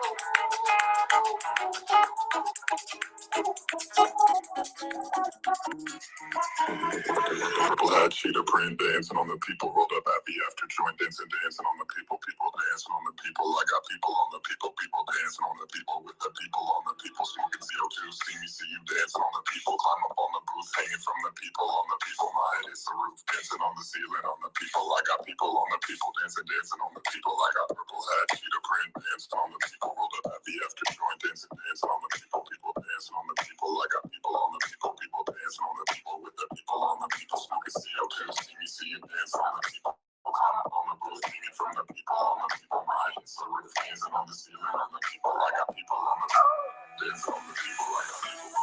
Thank you. Purple hat, cheetah print, dancing on the people, rolled up happy after joint dancing, dancing on the people, people dancing on the people. I got people on the people, people dancing on the people, with the people on the people, smoking CO2. See me, see you dancing on the people, climb up on the booth, hanging from the people, on the people. My head is the roof, dancing on the ceiling, on the people. I got people on the people, dancing, dancing on the people. I got purple hat, cheetah print, dancing on the people, rolled up happy after joint dancing, dancing on the people, people dancing on the people. I got people on the people, people dancing on the people, with the people on the people, smoking CO2. See me, see you dancing on the people. Climb up on the booth, hanging from the people, on the people. My is the roof, dancing on the ceiling, on the people. I got people on the dancing on the people. I got people.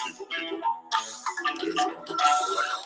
People, people, dancing on the people. I got Everybody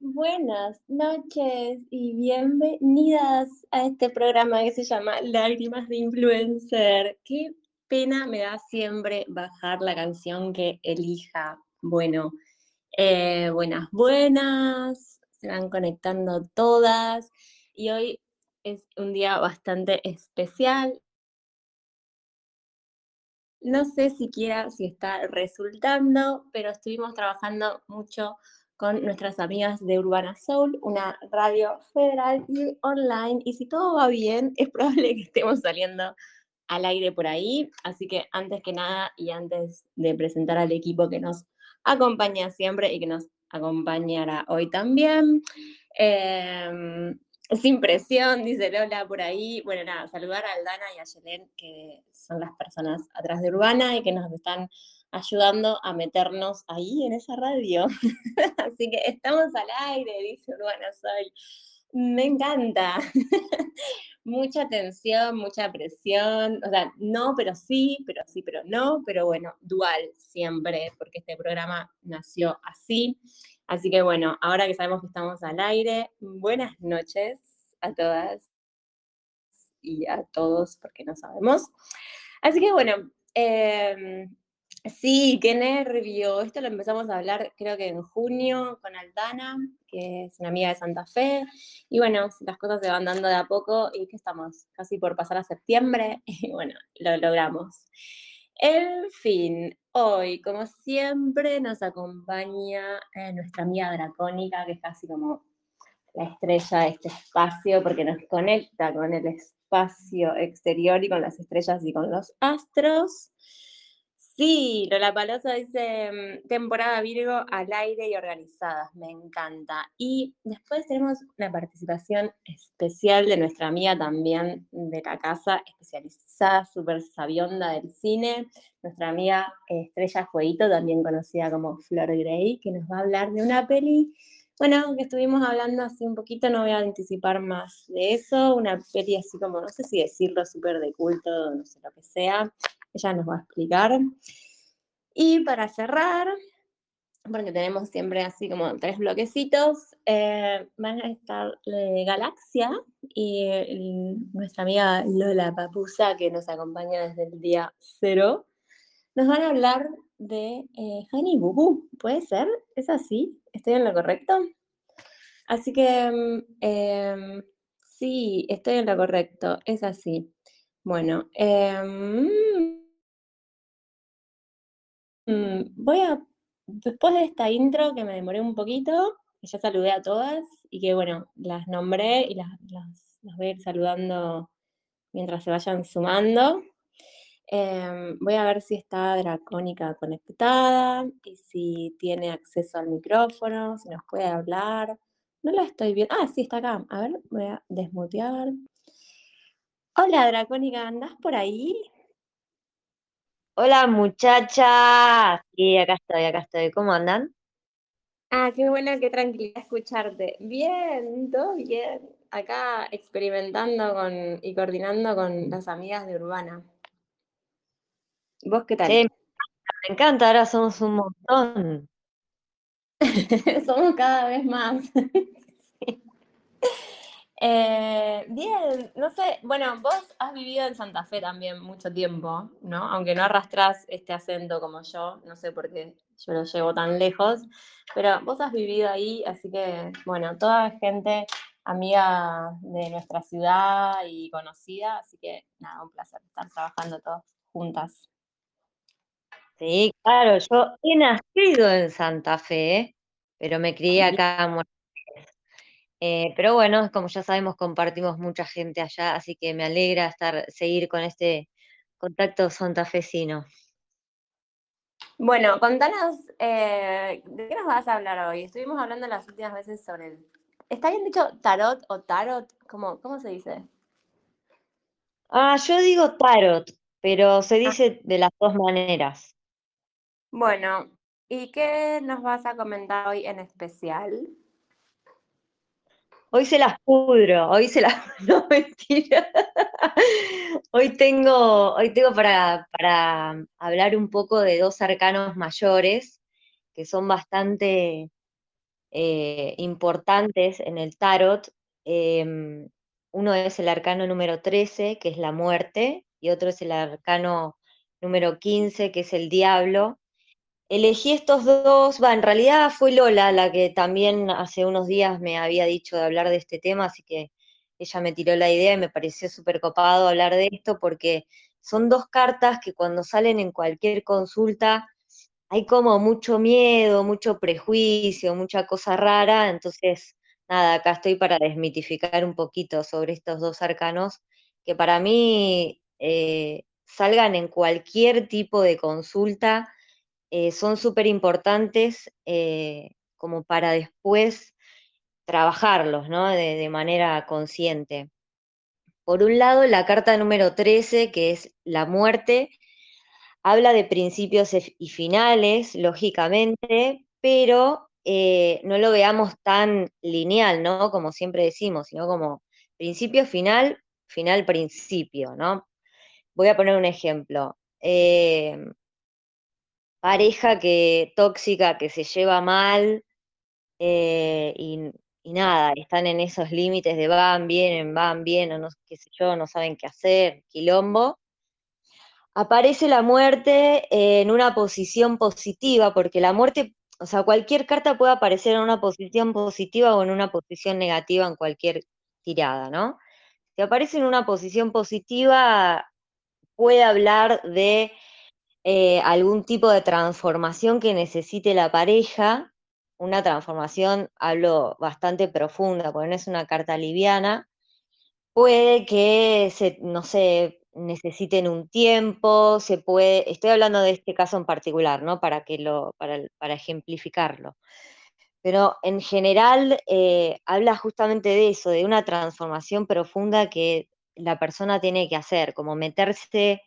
Buenas noches y bienvenidas a este programa que se llama Lágrimas de Influencer. Qué pena me da siempre bajar la canción que elija. Bueno, eh, buenas, buenas, se van conectando todas y hoy es un día bastante especial. No sé siquiera si está resultando, pero estuvimos trabajando mucho con nuestras amigas de Urbana Soul, una radio federal y online. Y si todo va bien, es probable que estemos saliendo al aire por ahí. Así que antes que nada y antes de presentar al equipo que nos acompaña siempre y que nos acompañará hoy también, em, sin presión, dice Lola por ahí. Bueno, nada, saludar a Aldana y a Yelén, que son las personas atrás de Urbana y que nos están ayudando a meternos ahí en esa radio. Así que estamos al aire, dice Urbana Soy. Me encanta. mucha tensión, mucha presión. O sea, no, pero sí, pero sí, pero no. Pero bueno, dual siempre, porque este programa nació así. Así que bueno, ahora que sabemos que estamos al aire, buenas noches a todas y a todos, porque no sabemos. Así que bueno, em, sí, qué nervio. Esto lo empezamos a hablar creo que en junio con Aldana, que es una amiga de Santa Fe. Y bueno, las cosas se van dando de a poco y que estamos casi por pasar a septiembre y bueno, lo logramos. En fin, hoy, como siempre, nos acompaña eh, nuestra amiga dracónica, que es casi como la estrella de este espacio, porque nos conecta con el espacio exterior y con las estrellas y con los astros. Sí, Lola Palosa dice mm, temporada Virgo al aire y organizadas, me encanta. Y después tenemos una participación especial de nuestra amiga también de la casa, especializada, súper sabionda del cine, nuestra amiga Estrella Fueguito, también conocida como Flor Grey, que nos va a hablar de una peli, bueno, que estuvimos hablando así un poquito, no voy a anticipar más de eso, una peli así como, no sé si decirlo, súper de culto, no sé lo que sea, ella nos va a explicar. Y para cerrar, porque tenemos siempre así como tres bloquecitos, eh, van a estar Galaxia y nuestra amiga Lola Papusa, que nos acompaña desde el día cero, nos van a hablar de eh, Boo Boo. ¿Puede ser? ¿Es así? ¿Estoy en lo correcto? Así que mm, em, sí, estoy en lo correcto, es así. Bueno, em, Mm, voy a, después de esta intro que me demoré un poquito, que ya saludé a todas y que bueno, las nombré y las, voy a ir saludando mientras se vayan sumando. Em, voy a ver si está Dracónica conectada y si tiene acceso al micrófono, si nos puede hablar. No la estoy viendo. Ah, sí, está acá. A ver, voy a desmutear. Hola, Dracónica, ¿andás por ahí? Hola muchachas. Sí, acá estoy, acá estoy. ¿Cómo andan? Ah, qué buena, qué tranquilidad escucharte. Bien, todo bien. Acá experimentando con y coordinando con las amigas de Urbana. ¿Vos qué tal? Sí, me encanta, ahora somos un montón. Somos cada vez más. Sí. Eh, bien, no sé, bueno, vos has vivido en Santa Fe también mucho tiempo, ¿no? Aunque no arrastrás este acento como yo, no sé por qué yo lo llevo tan lejos, pero vos has vivido ahí, así que, bueno, toda gente amiga de nuestra ciudad y conocida, así que nada, un placer estar trabajando todos juntas. Sí, claro, yo he nacido en Santa Fe, pero me crié acá en Buenos. Eh, pero bueno, como ya sabemos, compartimos mucha gente allá, así que me alegra estar, seguir con este contacto santafesino. Bueno, contanos, eh, ¿de qué nos vas a hablar hoy? Estuvimos hablando las últimas veces sobre el... ¿Está bien dicho tarot o tarot? ¿Cómo, cómo se dice? Ah, yo digo tarot, pero se Ah, dice de las dos maneras. bueno, ¿y qué nos vas a comentar hoy en especial? Hoy se las pudro, hoy se las... No, mentira. Hoy tengo, hoy tengo para, para hablar un poco de dos arcanos mayores que son bastante eh, importantes en el tarot. Em, uno es el arcano número 13, que es la muerte, y otro es el arcano número 15, que es el diablo. Elegí estos dos, va, en realidad fue Lola la que también hace unos días me había dicho de hablar de este tema, así que ella me tiró la idea y me pareció súper copado hablar de esto porque son dos cartas que cuando salen en cualquier consulta hay como mucho miedo, mucho prejuicio, mucha cosa rara, entonces nada, acá estoy para desmitificar un poquito sobre estos dos arcanos que para mí eh, salgan en cualquier tipo de consulta eh, son súper importantes eh, como para después trabajarlos, ¿no? De, manera consciente. Por un lado, la carta número 13, que es la muerte, habla de principios e- y finales, lógicamente, pero eh, no lo veamos tan lineal, ¿no? Como siempre decimos, sino como principio, final, final, principio, ¿no? Voy a poner un ejemplo. Pareja que tóxica, que se lleva mal, eh, y, nada, están en esos límites de van, vienen, van, bien, o no qué sé yo, no saben qué hacer, quilombo. Aparece la muerte en una posición positiva, porque la muerte, o sea, cualquier carta puede aparecer en una posición positiva o en una posición negativa en cualquier tirada, ¿no? Si aparece en una posición positiva, puede hablar de eh, algún tipo de transformación que necesite la pareja, una transformación, hablo bastante profunda, porque no es una carta liviana, puede que, se, no sé, necesiten un tiempo, se puede, estoy hablando de este caso en particular, ¿no? Para, que lo, para, para ejemplificarlo. Pero en general eh, habla justamente de eso, de una transformación profunda que la persona tiene que hacer, como meterse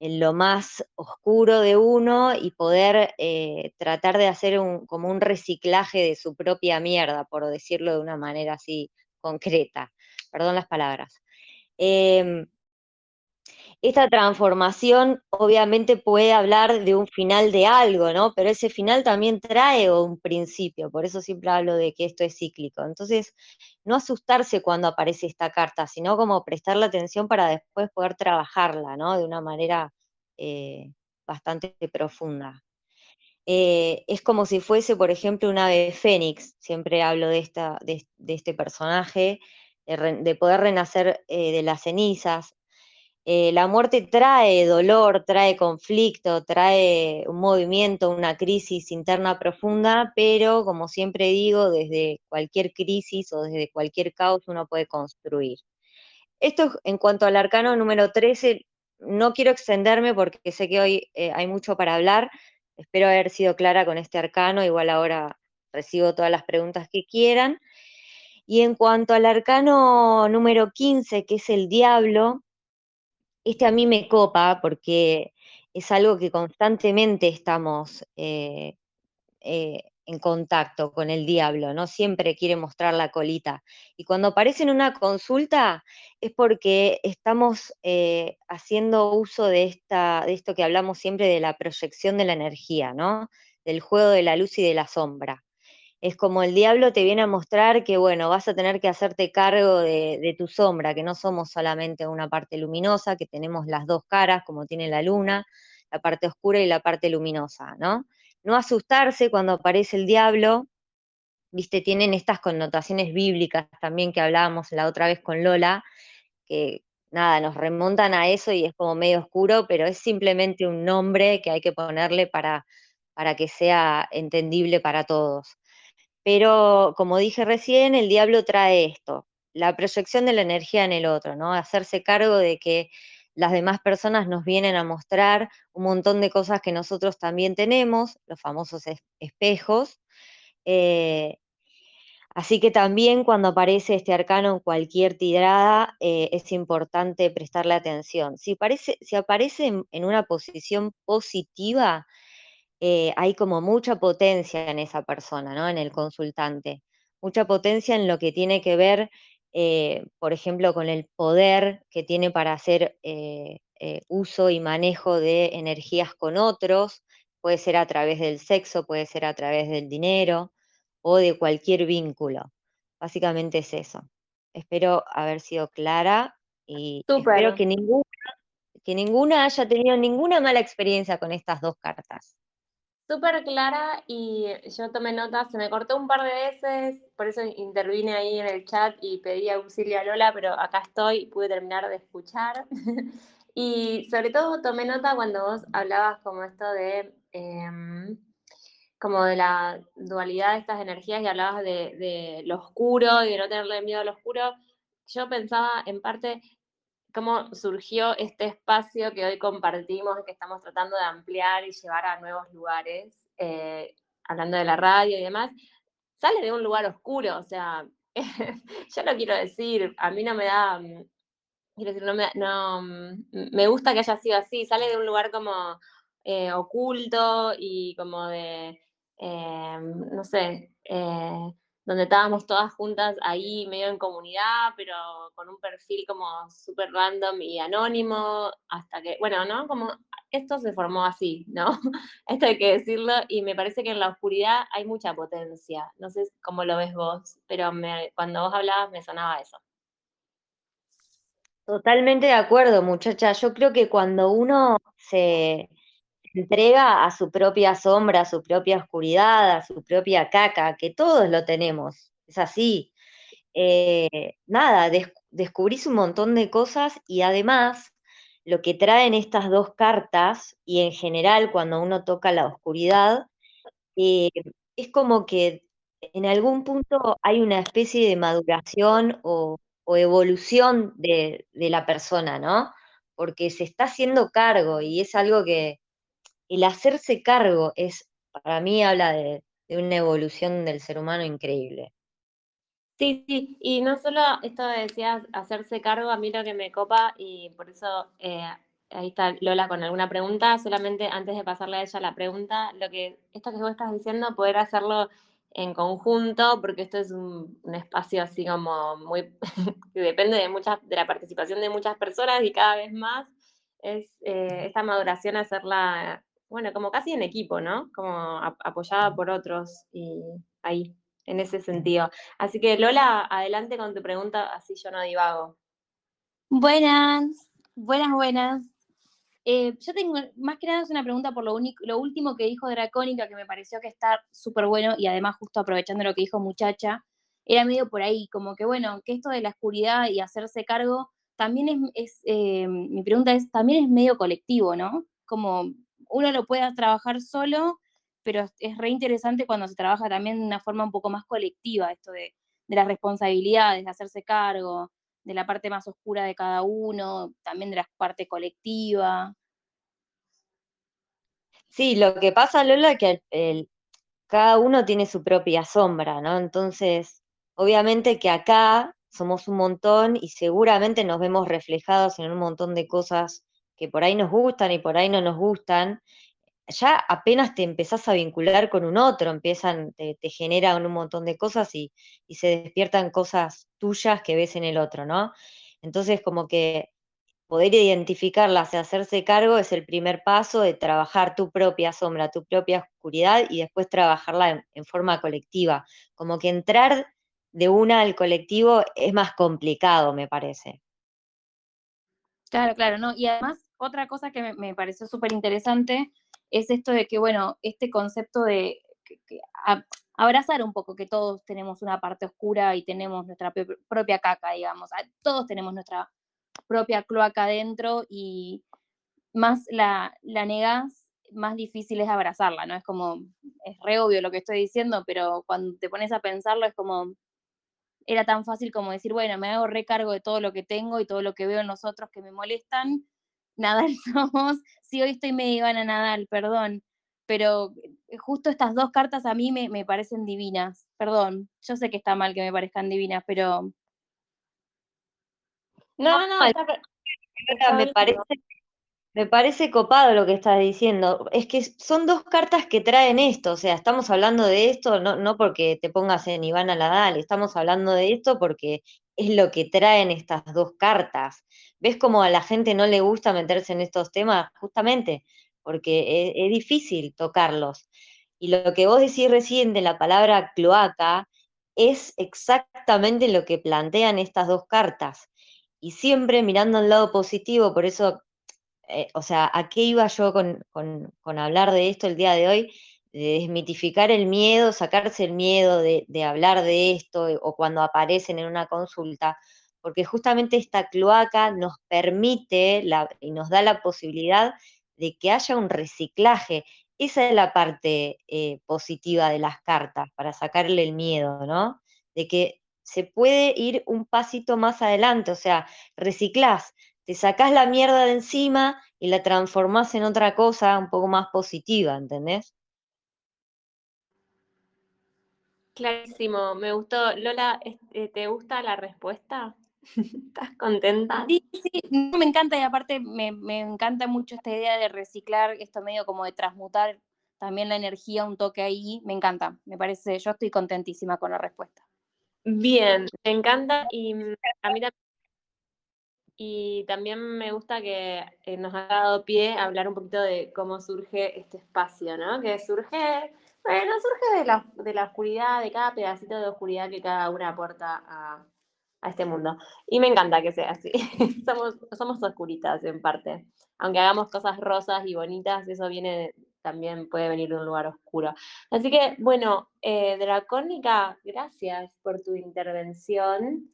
en lo más oscuro de uno y poder eh, tratar de hacer un, como un reciclaje de su propia mierda, por decirlo de una manera así concreta. Perdón las palabras. Eh, esta transformación obviamente puede hablar de un final de algo, ¿no? Pero ese final también trae un principio, por eso siempre hablo de que esto es cíclico. Entonces, no asustarse cuando aparece esta carta, sino como prestarle atención para después poder trabajarla, ¿no? De una manera eh, bastante profunda. Eh, es como si fuese, por ejemplo, un ave fénix, siempre hablo de, esta, de, este personaje, de poder renacer eh, de las cenizas, eh, la muerte trae dolor, trae conflicto, trae un movimiento, una crisis interna profunda, pero como siempre digo, desde cualquier crisis o desde cualquier caos uno puede construir. Esto en cuanto al arcano número 13, no quiero extenderme porque sé que hoy eh, hay mucho para hablar, espero haber sido clara con este arcano, igual ahora recibo todas las preguntas que quieran. Y en cuanto al arcano número 15, que es el diablo, este a mí me copa porque es algo que constantemente estamos eh, eh, en contacto con el diablo, ¿no? Siempre quiere mostrar la colita. Y cuando aparece en una consulta es porque estamos eh, haciendo uso de, esta, de esto que hablamos siempre de la proyección de la energía, ¿no? Del juego de la luz y de la sombra. Es como el diablo te viene a mostrar que, bueno, vas a tener que hacerte cargo de, tu sombra, que no somos solamente una parte luminosa, que tenemos las dos caras, como tiene la luna, la parte oscura y la parte luminosa, ¿no? no asustarse cuando aparece el diablo, viste, tienen estas connotaciones bíblicas también que hablábamos la otra vez con Lola, que nada, nos remontan a eso y es como medio oscuro, pero es simplemente un nombre que hay que ponerle para, para que sea entendible para todos. Pero como dije recién, el diablo trae esto, la proyección de la energía en el otro, ¿no? Hacerse cargo de que las demás personas nos vienen a mostrar un montón de cosas que nosotros también tenemos, los famosos espejos. Eh, así que también cuando aparece este arcano en cualquier tirada eh, es importante prestarle atención. Si, si aparece en, una posición positiva, eh, hay como mucha potencia en esa persona, ¿no? En el consultante. Mucha potencia en lo que tiene que ver eh, por ejemplo, con el poder que tiene para hacer eh, uso y manejo de energías con otros, puede ser a través del sexo, puede ser a través del dinero o de cualquier vínculo. Básicamente es eso. Espero haber sido clara y espero que ninguna, que ninguna haya tenido ninguna mala experiencia con estas dos cartas súper clara y yo tomé nota, se me cortó un par de veces, por eso intervine ahí en el chat y pedí auxilio a Lola, pero acá estoy, pude terminar de escuchar. y sobre todo tomé nota cuando vos hablabas como esto de, em, como de la dualidad de estas energías y hablabas de, de lo oscuro y de no tenerle miedo a lo oscuro. Yo pensaba en parte cómo surgió este espacio que hoy compartimos, que estamos tratando de ampliar y llevar a nuevos lugares, eh, hablando de la radio y demás, sale de un lugar oscuro, o sea, yo lo quiero decir, a mí no me da, mm, quiero decir, no me, no, mm, me gusta que haya sido así, sale de un lugar como eh, oculto y como de, eh, no sé, donde estábamos todas juntas ahí medio en comunidad, pero con un perfil como súper random y anónimo, hasta que, bueno, ¿no? Como esto se formó así, ¿no? Esto hay que decirlo, y me parece que en la oscuridad hay mucha potencia. No sé cómo lo ves vos, pero cuando vos hablabas me sonaba eso. Totalmente de acuerdo, muchacha. Yo creo que cuando uno se, entrega a su propia sombra, a su propia oscuridad, a su propia caca, que todos lo tenemos, es así. Eh, nada, descubrís un montón de cosas y además lo que traen estas dos cartas y en general cuando uno toca la oscuridad, eh, es como que en algún punto hay una especie de maduración o, evolución de, de, la persona, ¿no? Porque se está haciendo cargo y es algo que, el hacerse cargo es, para mí, habla de, una evolución del ser humano increíble. Sí, sí, y no solo esto decías hacerse cargo, a mí lo que me copa, y por eso eh, ahí está Lola con alguna pregunta, solamente antes de pasarle a ella la pregunta, lo que esto que vos estás diciendo, poder hacerlo en conjunto, porque esto es un, espacio así como muy, que depende de muchas, de la participación de muchas personas y cada vez más, es eh, esta maduración hacerla bueno, como casi en equipo, ¿no? Como apoyada por otros y ahí, en ese sentido. Así que Lola, adelante con tu pregunta, así yo no divago. Buenas, buenas, buenas. Eh, yo tengo, más que nada es una pregunta por lo, único, lo último que dijo Dracónica, que me pareció que está súper bueno, y además justo aprovechando lo que dijo muchacha, era medio por ahí, como que bueno, que esto de la oscuridad y hacerse cargo, también es, eh, mi pregunta es, también es medio colectivo, ¿no? Como uno lo pueda trabajar solo, pero es re interesante cuando se trabaja también de una forma un poco más colectiva, esto de, las responsabilidades, de hacerse cargo, de la parte más oscura de cada uno, también de la parte colectiva. Sí, lo que pasa, Lola, es que cada uno tiene su propia sombra, ¿no? Entonces, obviamente que acá somos un montón y seguramente nos vemos reflejados en un montón de cosas que por ahí nos gustan y por ahí no nos gustan, ya apenas te empezás a vincular con un otro, empiezan, te, generan un montón de cosas y, y, se despiertan cosas tuyas que ves en el otro, ¿no? Entonces, como que poder identificarlas y hacerse cargo es el primer paso de trabajar tu propia sombra, tu propia oscuridad y después trabajarla en, forma colectiva. Como que entrar de una al colectivo es más complicado, me parece. Claro, claro, ¿no? Y además, otra cosa que me, pareció súper interesante es esto de que, bueno, este concepto de abrazar un poco que todos tenemos una parte oscura y tenemos nuestra propia caca, digamos, todos tenemos nuestra propia cloaca adentro y más la, la negas, más difícil es abrazarla, ¿no? Es como, es re obvio lo que estoy diciendo, pero cuando te pones a pensarlo es como, era tan fácil como decir, bueno, me hago recargo de todo lo que tengo y todo lo que veo en nosotros que me molestan, Nadal somos, si hoy estoy medio a Nadal, perdón, pero eh, justo estas dos cartas a mí me, me parecen divinas, perdón, yo sé que está mal que me parezcan divinas, pero no, no, me parece, me parece copado lo que estás diciendo. Es que son dos cartas que traen esto, o sea, estamos hablando de esto no, no porque te pongas en Ivana Ladal, estamos hablando de esto porque es lo que traen estas dos cartas. ¿Ves cómo a la gente no le gusta meterse en estos temas? Justamente porque es, es difícil tocarlos. Y lo que vos decís recién de la palabra cloaca es exactamente lo que plantean estas dos cartas y siempre mirando al lado positivo, por eso, eh, o sea, ¿a qué iba yo con, hablar de esto el día de hoy? De desmitificar el miedo, sacarse el miedo de, hablar de esto o cuando aparecen en una consulta, porque justamente esta cloaca nos permite y nos da la posibilidad de que haya un reciclaje. Esa es la parte eh, positiva de las cartas, para sacarle el miedo, ¿no? De que se puede ir un pasito más adelante, o sea, reciclás, te sacás la mierda de encima y la transformás en otra cosa un poco más positiva, ¿entendés? Clarísimo, me gustó. Lola, este, ¿te gusta la respuesta? ¿Estás contenta? Sí, sí, me encanta y aparte me, me, encanta mucho esta idea de reciclar, esto medio como de transmutar también la energía, un toque ahí, me encanta, me parece, yo estoy contentísima con la respuesta. Bien, me encanta y a mí también. Y también me gusta que eh, nos ha dado pie a hablar un poquito de cómo surge este espacio, ¿no? Que surge, bueno, surge de la, de la oscuridad, de cada pedacito de oscuridad que cada una aporta a, a este mundo. Y me encanta que sea así. somos, somos oscuritas en parte. Aunque hagamos cosas rosas y bonitas, eso viene también puede venir de un lugar oscuro. Así que, bueno, eh, Dracónica, gracias por tu intervención,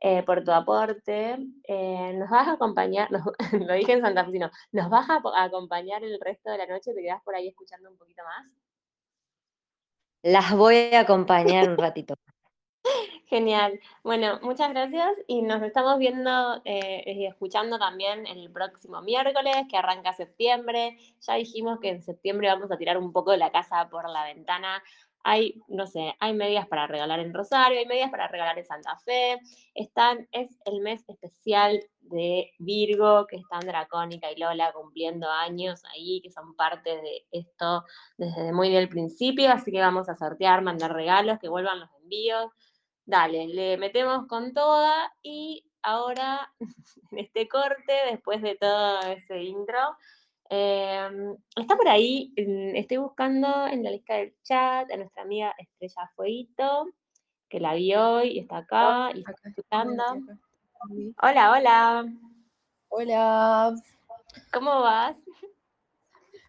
eh, por tu aporte. Eh, nos vas a acompañar, lo dije en Santa Fe, ¿nos vas a, acompañar el resto de la noche? ¿Te quedas por ahí escuchando un poquito más? Las voy a acompañar un ratito. Genial. Bueno, muchas gracias y nos estamos viendo eh, y escuchando también el próximo miércoles que arranca septiembre. Ya dijimos que en septiembre vamos a tirar un poco de la casa por la ventana. Hay, no sé, hay medias para regalar en Rosario, hay medias para regalar en Santa Fe. Están, es el mes especial de Virgo, que están Dracónica y Lola cumpliendo años ahí, que son parte de esto desde muy del principio. Así que vamos a sortear, mandar regalos, que vuelvan los envíos Dale, le metemos con toda y ahora en este corte, después de todo ese intro, em, está por ahí, estoy buscando en la lista del chat a nuestra amiga Estrella Fueguito, que la vio y está acá y está escuchando. Hola, hola. Hola. ¿Cómo vas?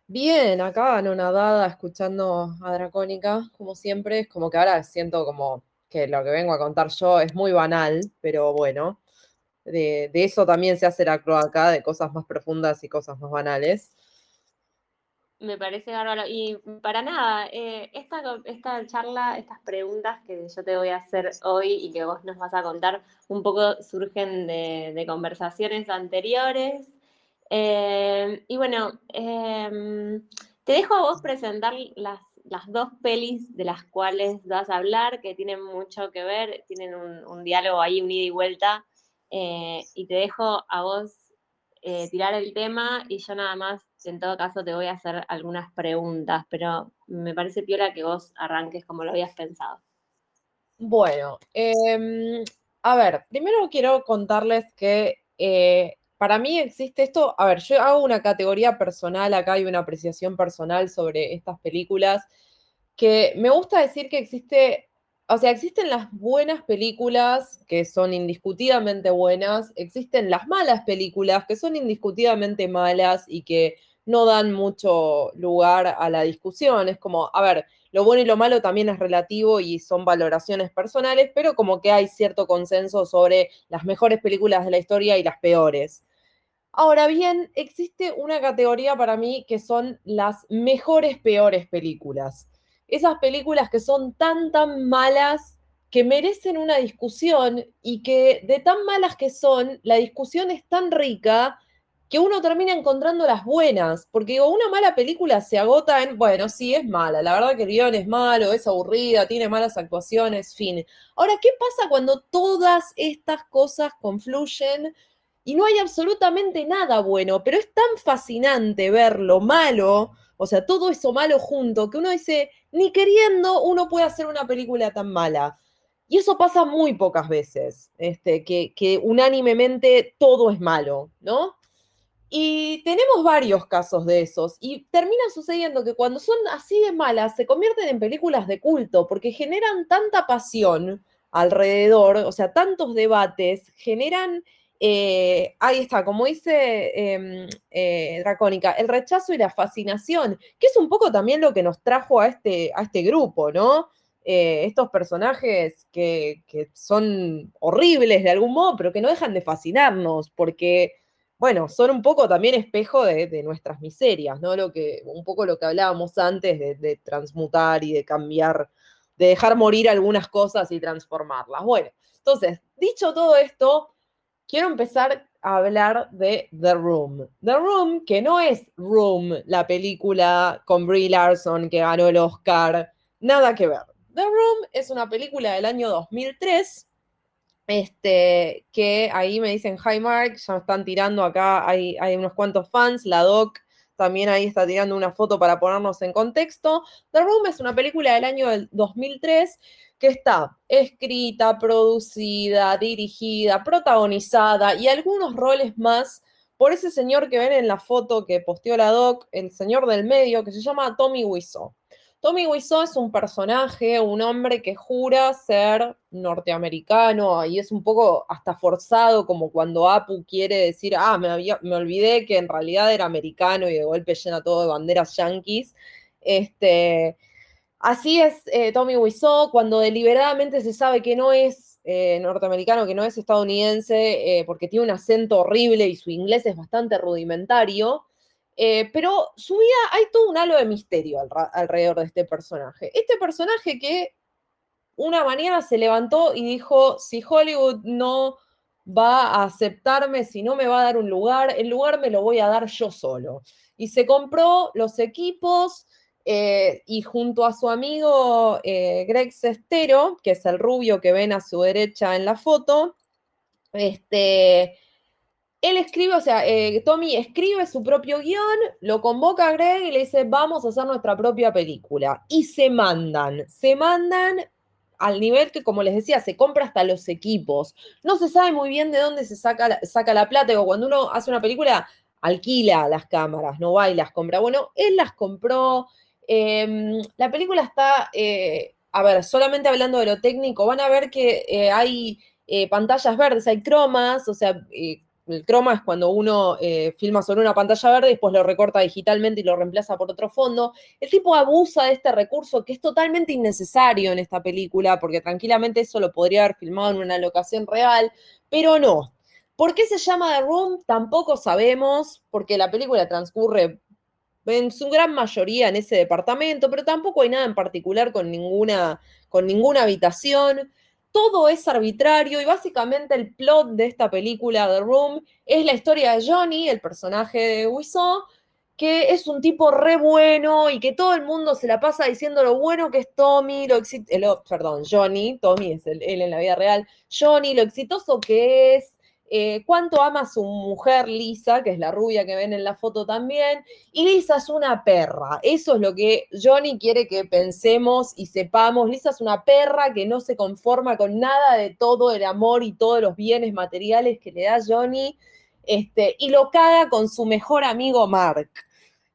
Bien, acá dada escuchando a Dracónica, como siempre, es como que ahora siento como que lo que vengo a contar yo es muy banal, pero bueno, de, eso también se hace la cloaca, de cosas más profundas y cosas más banales. Me parece bárbaro. Y para nada, eh, esta, esta charla, estas preguntas que yo te voy a hacer hoy y que vos nos vas a contar, un poco surgen de, conversaciones anteriores. Eh, y bueno, em, te dejo a vos presentar las las dos pelis de las cuales vas a hablar, que tienen mucho que ver, tienen un, diálogo ahí, un ida y vuelta, eh, y te dejo a vos eh, tirar el tema y yo nada más, en todo caso, te voy a hacer algunas preguntas, pero me parece piola que vos arranques como lo habías pensado. Bueno, em, a ver, primero quiero contarles que eh, para mí existe esto, a ver, yo hago una categoría personal acá y una apreciación personal sobre estas películas, que me gusta decir que existe, o sea, existen las buenas películas que son indiscutidamente buenas, existen las malas películas que son indiscutidamente malas y que no dan mucho lugar a la discusión. Es como, a ver, lo bueno y lo malo también es relativo y son valoraciones personales, pero como que hay cierto consenso sobre las mejores películas de la historia y las peores. Ahora bien, existe una categoría para mí que son las mejores peores películas. Esas películas que son tan, tan malas que merecen una discusión y que de tan malas que son, la discusión es tan rica que uno termina encontrando las buenas, porque una mala película se agota en, bueno, sí, es mala, la verdad que el guion es malo, es aburrida, tiene malas actuaciones, fin. Ahora, ¿qué pasa cuando todas estas cosas confluyen y no hay absolutamente nada bueno, pero es tan fascinante ver lo malo, o sea, todo eso malo junto, que uno dice, ni queriendo uno puede hacer una película tan mala. Y eso pasa muy pocas veces, este, que, que unánimemente todo es malo, ¿no? Y tenemos varios casos de esos. Y termina sucediendo que cuando son así de malas, se convierten en películas de culto, porque generan tanta pasión alrededor, o sea, tantos debates, generan, eh, ahí está, como dice em, eh, Dracónica, el rechazo y la fascinación, que es un poco también lo que nos trajo a este, a este grupo, ¿no? Eh, estos personajes que, que son horribles de algún modo, pero que no dejan de fascinarnos, porque bueno, son un poco también espejo de, nuestras miserias, ¿no? Lo que, un poco lo que hablábamos antes de, de, transmutar y de cambiar, de dejar morir algunas cosas y transformarlas. Bueno, entonces, dicho todo esto, quiero empezar a hablar de The Room. The Room, que no es Room, la película con Brie Larson que ganó el Oscar, nada que ver. The Room es una película del año 2003 este, que ahí me dicen, hi Mark, ya están tirando acá, hay, hay unos cuantos fans, la doc también ahí está tirando una foto para ponernos en contexto. The Room es una película del año 2003 que está escrita, producida, dirigida, protagonizada y algunos roles más por ese señor que ven en la foto que posteó la doc, el señor del medio, que se llama Tommy Wiseau. Tommy Wiseau es un personaje, un hombre que jura ser norteamericano y es un poco hasta forzado, como cuando Apu quiere decir, ah, me, me olvidé que en realidad era americano y de golpe llena todo de banderas yanquis. Este, así es eh, Tommy Wiseau, cuando deliberadamente se sabe que no es eh, norteamericano, que no es estadounidense, eh, porque tiene un acento horrible y su inglés es bastante rudimentario. Pero su vida, hay todo un halo de misterio al, alrededor de este personaje. Este personaje que una mañana se levantó y dijo, si Hollywood no va a aceptarme, si no me va a dar un lugar, el lugar me lo voy a dar yo solo. Y se compró los equipos eh, y junto a su amigo eh, Greg Sestero, que es el rubio que ven a su derecha en la foto, este, él escribe, o sea, eh, Tommy escribe su propio guion, lo convoca a Greg y le dice, vamos a hacer nuestra propia película. Y se mandan, se mandan al nivel que, como les decía, se compra hasta los equipos. No se sabe muy bien de dónde se saca la, plata. O cuando uno hace una película, alquila las cámaras, no va y las compra. Bueno, él las compró. Eh, la película está, eh, a ver, solamente hablando de lo técnico, van a ver que eh, hay eh, pantallas verdes, hay cromas, o sea, el croma es cuando uno filma sobre una pantalla verde y después lo recorta digitalmente y lo reemplaza por otro fondo. El tipo abusa de este recurso que es totalmente innecesario en esta película, porque tranquilamente eso lo podría haber filmado en una locación real, pero no. ¿Por qué se llama The Room? Tampoco sabemos, porque la película transcurre en su gran mayoría en ese departamento, pero tampoco hay nada en particular con ninguna, con ninguna habitación. Todo es arbitrario y básicamente el plot de esta película The Room es la historia de Johnny, el personaje de Wiseau, que es un tipo re bueno y que todo el mundo se la pasa diciendo lo bueno que es Tommy, lo, lo perdón, Johnny, Tommy es el, él en la vida real, Johnny, lo exitoso que es, eh, cuánto ama a su mujer Lisa, que es la rubia que ven en la foto también, y Lisa es una perra. Eso es lo que Johnny quiere que pensemos y sepamos. Lisa es una perra que no se conforma con nada de todo el amor y todos los bienes materiales que le da Johnny, este, y lo caga con su mejor amigo Mark.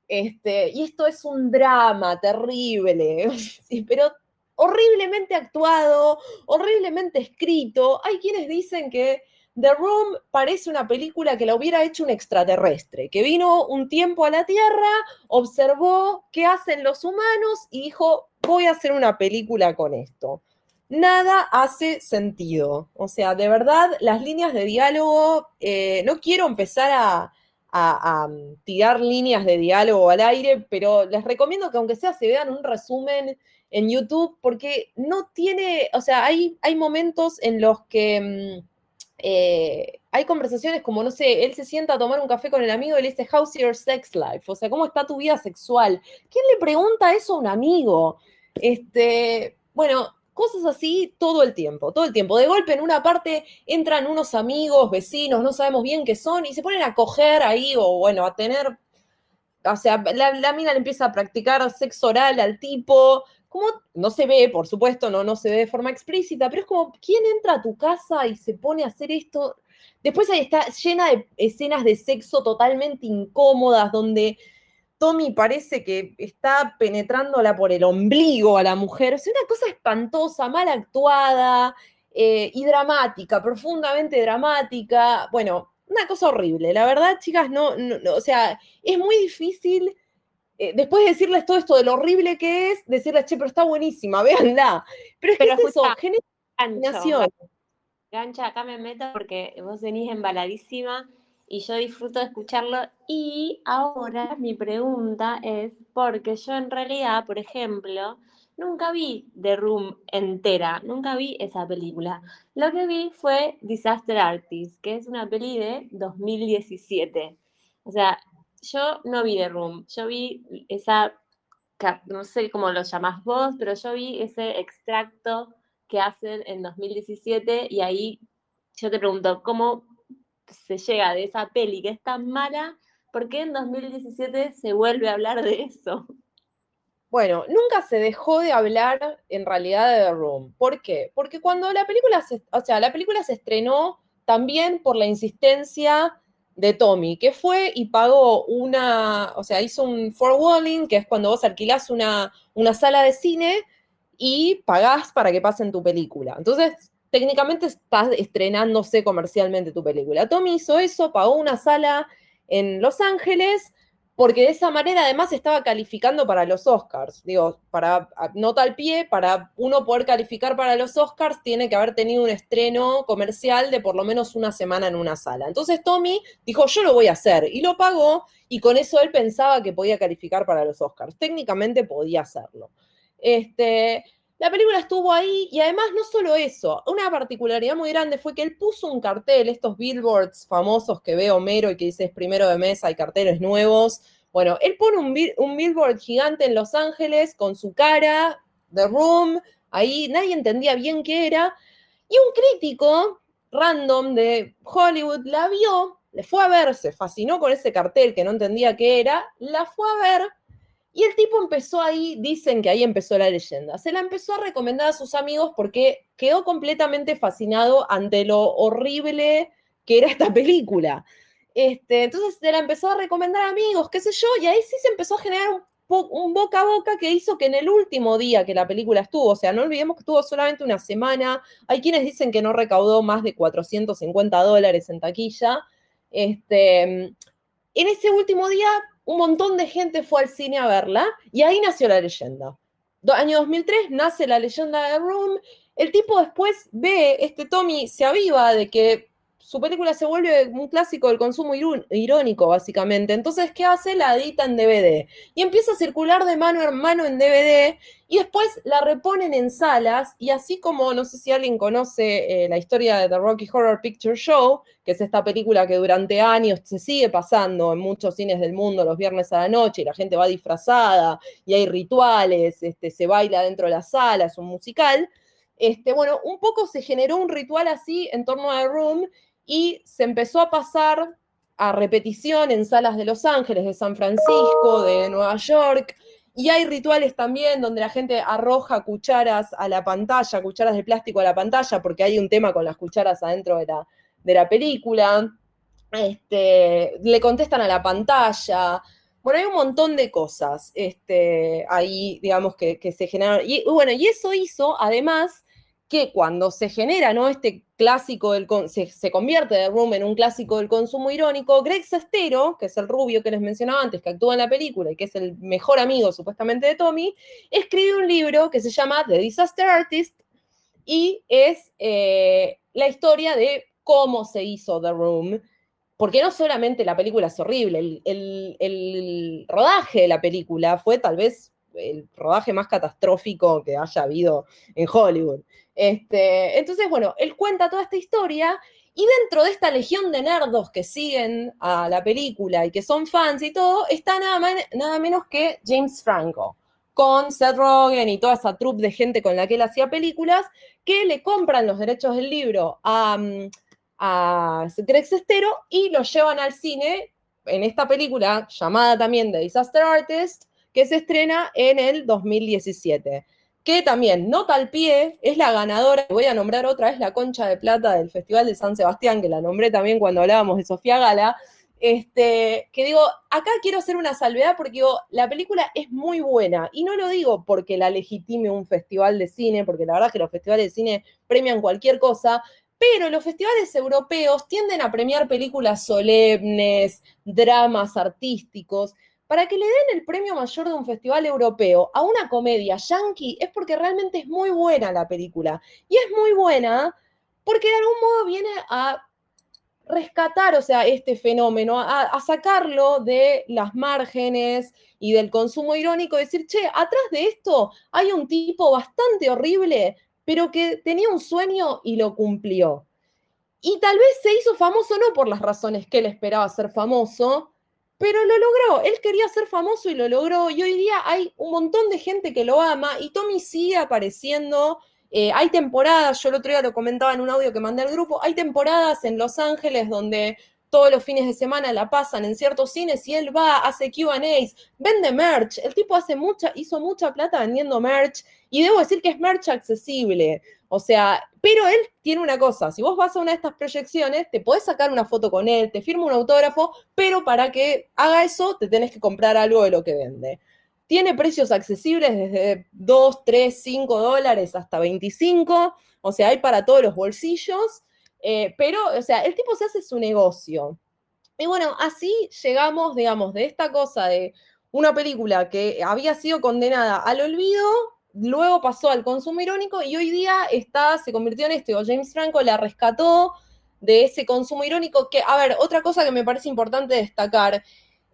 Este, y esto es un drama terrible, pero horriblemente actuado, horriblemente escrito. Hay quienes dicen que The Room parece una película que la hubiera hecho un extraterrestre, que vino un tiempo a la Tierra, observó qué hacen los humanos y dijo, voy a hacer una película con esto. Nada hace sentido. O sea, de verdad, las líneas de diálogo, eh, no quiero empezar a, a, tirar líneas de diálogo al aire, pero les recomiendo que aunque sea se vean un resumen en YouTube, porque no tiene, o sea, hay, hay momentos en los que... Mm, eh, hay conversaciones como, no sé, él se sienta a tomar un café con el amigo y le dice, How's your sex life? O sea, ¿cómo está tu vida sexual? ¿Quién le pregunta eso a un amigo? Este, bueno, cosas así todo el tiempo, todo el tiempo. De golpe en una parte entran unos amigos, vecinos, no sabemos bien qué son, y se ponen a coger ahí o bueno, a tener, o sea, la, la mina le empieza a practicar sexo oral al tipo, como no se ve, por supuesto, no, no se ve de forma explícita, pero es como, ¿quién entra a tu casa y se pone a hacer esto? Después ahí está llena de escenas de sexo totalmente incómodas, donde Tommy parece que está penetrándola por el ombligo a la mujer. O sea, una cosa espantosa, mal actuada eh, y dramática, profundamente dramática. Bueno, una cosa horrible. La verdad, chicas, no, no, no o sea, es muy difícil eh, después de decirles todo esto de lo horrible que es, decirles, che, pero está buenísima, véanla. Pero es que es eso, escucha, genera Gancho, fascinación. gancha, acá me meto porque vos venís embaladísima y yo disfruto de escucharlo. Y ahora mi pregunta es, porque yo en realidad, por ejemplo, nunca vi The Room entera, nunca vi esa película. Lo que vi fue Disaster Artist, que es una peli de 2017. O sea, yo no vi The Room, yo vi esa, no sé cómo lo llamás vos, pero yo vi ese extracto que hacen en 2017 y ahí yo te pregunto, ¿cómo se llega de esa peli que es tan mala? ¿Por qué en 2017 se vuelve a hablar de eso? Bueno, nunca se dejó de hablar en realidad de The Room. ¿Por qué? Porque cuando la película se, o sea, la película se estrenó también por la insistencia de Tommy, que fue y pagó una, o sea, hizo un forwalling, que es cuando vos alquilás una, una sala de cine y pagás para que pasen tu película. Entonces, técnicamente estás estrenándose comercialmente tu película. Tommy hizo eso, pagó una sala en Los Ángeles, porque de esa manera además estaba calificando para los Oscars. Digo, para nota al pie, para uno poder calificar para los Oscars, tiene que haber tenido un estreno comercial de por lo menos una semana en una sala. Entonces Tommy dijo, yo lo voy a hacer, y lo pagó, y con eso él pensaba que podía calificar para los Oscars. Técnicamente podía hacerlo. Este, la película estuvo ahí y además no solo eso, una particularidad muy grande fue que él puso un cartel, estos billboards famosos que ve Homero y que dice es primero de mes, hay carteles nuevos. Bueno, él pone un, un billboard gigante en Los Ángeles con su cara, The Room, ahí nadie entendía bien qué era. Y un crítico random de Hollywood la vio, le fue a ver, se fascinó con ese cartel que no entendía qué era, la fue a ver y el tipo empezó ahí, dicen que ahí empezó la leyenda. Se la empezó a recomendar a sus amigos porque quedó completamente fascinado ante lo horrible que era esta película. Este, entonces se la empezó a recomendar a amigos, qué sé yo, y ahí sí se empezó a generar un, un boca a boca que hizo que en el último día que la película estuvo, o sea, no olvidemos que estuvo solamente una semana, hay quienes dicen que no recaudó más de 450 dólares en taquilla, este, en ese último día un montón de gente fue al cine a verla y ahí nació la leyenda. Año 2003 nace la leyenda de Room. El tipo después ve, este Tommy se aviva de que su película se vuelve un clásico del consumo irónico, básicamente. Entonces, ¿qué hace? La edita en DVD. Y empieza a circular de mano en mano en DVD y después la reponen en salas. Y así como, no sé si alguien conoce eh, la historia de The Rocky Horror Picture Show, que es esta película que durante años se sigue pasando en muchos cines del mundo los viernes a la noche y la gente va disfrazada y hay rituales, este, se baila dentro de la sala, es un musical. Este, bueno, un poco se generó un ritual así en torno a The Room y se empezó a pasar a repetición en salas de Los Ángeles, de San Francisco, de Nueva York, y hay rituales también donde la gente arroja cucharas a la pantalla, cucharas de plástico a la pantalla, porque hay un tema con las cucharas adentro de la, de la película. Este, le contestan a la pantalla. Bueno, hay un montón de cosas este, ahí, digamos, que, que se generaron. Y bueno, y eso hizo, además, que cuando se genera ¿no? este clásico, del con- se, convierte The Room en un clásico del consumo irónico, Greg Sestero, que es el rubio que les mencionaba antes, que actúa en la película y que es el mejor amigo supuestamente de Tommy, escribe un libro que se llama The Disaster Artist y es eh, la historia de cómo se hizo The Room, porque no solamente la película es horrible, el- el rodaje de la película fue tal vez el rodaje más catastrófico que haya habido en Hollywood. Este, entonces, bueno, él cuenta toda esta historia y dentro de esta legión de nerdos que siguen a la película y que son fans y todo, está nada, man- nada menos que James Franco, con Seth Rogen y toda esa troupe de gente con la que él hacía películas, que le compran los derechos del libro a, mm, a Greg Sestero y lo llevan al cine en esta película llamada también The Disaster Artist, que se estrena en el 2017 que también, nota al pie, es la ganadora, voy a nombrar otra vez la concha de plata del Festival de San Sebastián, que la nombré también cuando hablábamos de Sofía Gala, este, que digo, acá quiero hacer una salvedad porque digo, la película es muy buena, y no lo digo porque la legitime un festival de cine, porque la verdad es que los festivales de cine premian cualquier cosa, pero los festivales europeos tienden a premiar películas solemnes, dramas artísticos, para que le den el premio mayor de un festival europeo a una comedia yankee es porque realmente es muy buena la película. Y es muy buena porque de algún modo viene a rescatar, o sea, este fenómeno, a, sacarlo de las márgenes y del consumo irónico, decir, che, atrás de esto hay un tipo bastante horrible, pero que tenía un sueño y lo cumplió. Y tal vez se hizo famoso no por las razones que él esperaba ser famoso, pero lo logró. Él quería ser famoso y lo logró. Y hoy día hay un montón de gente que lo ama y Tommy sigue apareciendo. Eh, hay temporadas, yo el otro día lo comentaba en un audio que mandé al grupo, hay temporadas en Los Ángeles donde todos los fines de semana la pasan en ciertos cines y él va, hace QAs, vende merch. El tipo hace mucha, hizo mucha plata vendiendo merch y debo decir que es merch accesible. O sea, pero él tiene una cosa, si vos vas a una de estas proyecciones, te podés sacar una foto con él, te firma un autógrafo, pero para que haga eso te tenés que comprar algo de lo que vende. Tiene precios accesibles desde 2, 3, 5 dólares hasta 25, o sea, hay para todos los bolsillos, eh, pero, o sea, el tipo se hace su negocio. Y bueno, así llegamos, digamos, de esta cosa de una película que había sido condenada al olvido, luego pasó al consumo irónico y hoy día está, se convirtió en esto. James Franco la rescató de ese consumo irónico que, a ver, otra cosa que me parece importante destacar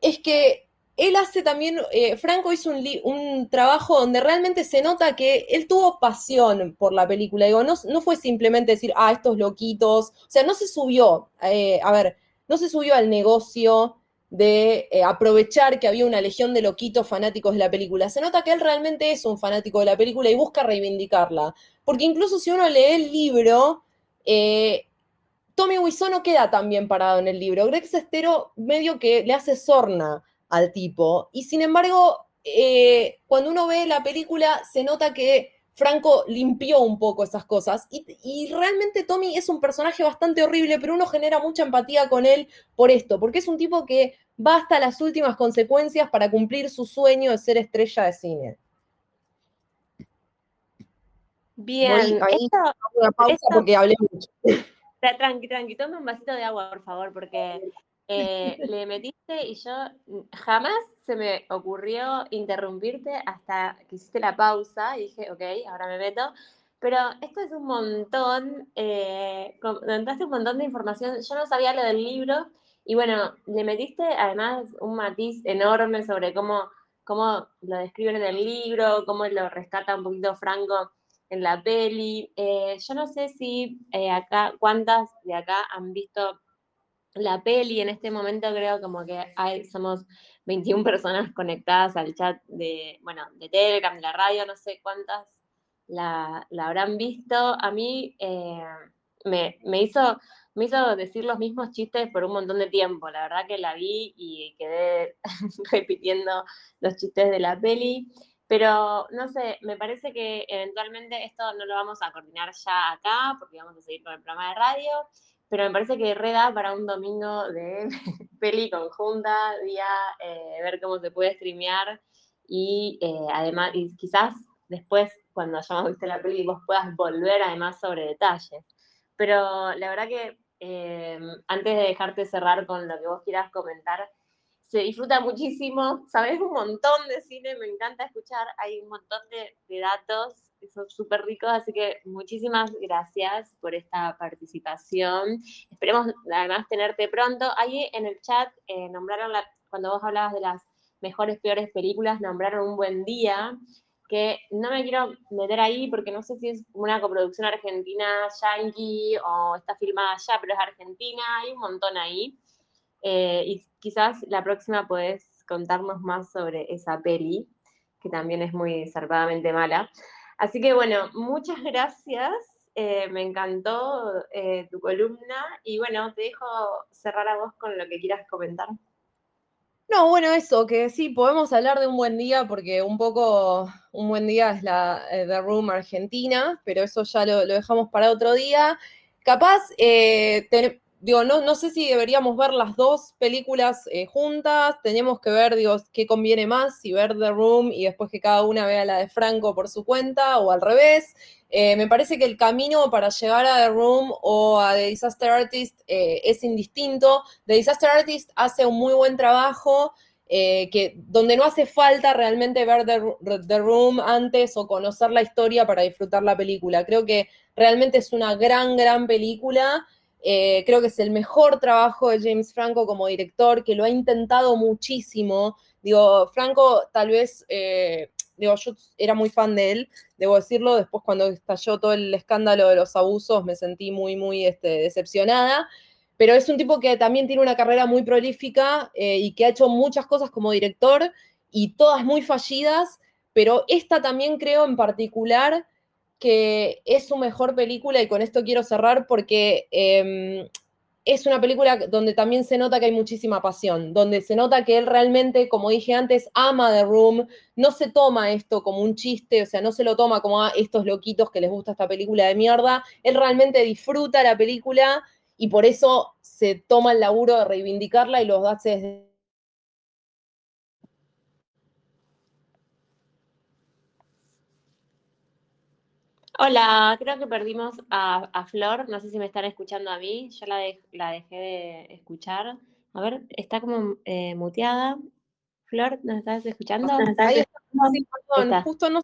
es que él hace también, eh, Franco hizo un, un, trabajo donde realmente se nota que él tuvo pasión por la película. Digo, no, no fue simplemente decir, ah, estos loquitos. O sea, no se subió, eh, a ver, no se subió al negocio de eh, aprovechar que había una legión de loquitos fanáticos de la película. Se nota que él realmente es un fanático de la película y busca reivindicarla. Porque incluso si uno lee el libro, eh, Tommy Wiseau no queda tan bien parado en el libro. Greg Sestero medio que le hace sorna al tipo. Y sin embargo, eh, cuando uno ve la película, se nota que Franco limpió un poco esas cosas. Y, y, realmente Tommy es un personaje bastante horrible, pero uno genera mucha empatía con él por esto, porque es un tipo que va hasta las últimas consecuencias para cumplir su sueño de ser estrella de cine. Bien, Voy ahí, esto, una pausa esto- porque hablé mucho. tranqui, tranqui, tome un vasito de agua, por favor, porque eh, le metiste y yo jamás se me ocurrió interrumpirte hasta que hiciste la pausa y dije, ok, ahora me meto. Pero esto es un montón, eh, comentaste un montón de información. Yo no sabía lo del libro y bueno, le metiste además un matiz enorme sobre cómo, cómo lo describen en el libro, cómo lo rescata un poquito Franco en la peli. Eh, yo no sé si eh, acá, cuántas de acá han visto la peli. En este momento creo como que hay, somos 21 personas conectadas al chat de, bueno, de Telegram, de la radio, no sé cuántas la, la habrán visto. A mí eh, me, me hizo, me hizo decir los mismos chistes por un montón de tiempo. La verdad que la vi y quedé repitiendo los chistes de la peli. Pero no sé, me parece que eventualmente esto no lo vamos a coordinar ya acá, porque vamos a seguir con el programa de radio. Pero me parece que reda para un domingo de peli conjunta, día, eh, ver cómo se puede streamear y eh, además, y quizás después, cuando hayamos visto la peli, vos puedas volver además sobre detalles. Pero la verdad que eh, antes de dejarte cerrar con lo que vos quieras comentar, se disfruta muchísimo, sabes un montón de cine, me encanta escuchar, hay un montón de, de datos son súper ricos, así que muchísimas gracias por esta participación. Esperemos además tenerte pronto. Ahí en el chat eh, nombraron, cuando vos hablabas de las mejores, peores películas, nombraron Un Buen Día, que no me quiero meter ahí porque no sé si es una coproducción argentina, yankee o está filmada allá, pero es argentina, hay un montón ahí. Eh, y quizás la próxima podés contarnos más sobre esa peli, que también es muy zarpadamente mala. Así que bueno, muchas gracias. eh, me encantó eh, tu columna y bueno, te dejo cerrar a vos con lo que quieras comentar. No, bueno, eso, que sí, podemos hablar de un buen día porque un poco, un buen día es la eh, The Room Argentina, pero eso ya lo, dejamos para otro día. Capaz, digo, no, no sé si deberíamos ver las dos películas eh, juntas, tenemos que ver, digo, qué conviene más, si ver The Room y después que cada una vea la de Franco por su cuenta o al revés. Eh, me parece que el camino para llegar a The Room o a The Disaster Artist eh, es indistinto. The Disaster Artist hace un muy buen trabajo, que, donde no hace falta realmente ver The, The Room antes o conocer la historia para disfrutar la película. Creo que realmente es una gran, gran película. Eh, creo que es el mejor trabajo de James Franco como director, que lo ha intentado muchísimo. Digo, Franco tal vez, eh, digo, yo era muy fan de él, debo decirlo, después cuando estalló todo el escándalo de los abusos me sentí muy, muy este, decepcionada, pero es un tipo que también tiene una carrera muy prolífica eh, y que ha hecho muchas cosas como director y todas muy fallidas, pero esta también creo en particular que es su mejor película y con esto quiero cerrar porque eh, es una película donde también se nota que hay muchísima pasión, donde se nota que él realmente, como dije antes, ama The Room, no se toma esto como un chiste, o sea, no se lo toma como a estos loquitos que les gusta esta película de mierda, él realmente disfruta la película y por eso se toma el laburo de reivindicarla y los hace desde Hola, creo que perdimos a, a Flor, no sé si me están escuchando a mí, yo la, de- la dejé de escuchar. A ver, está como eh, muteada. Flor, ¿nos estás escuchando? Ahí está. Sí, perdón, Está. justo no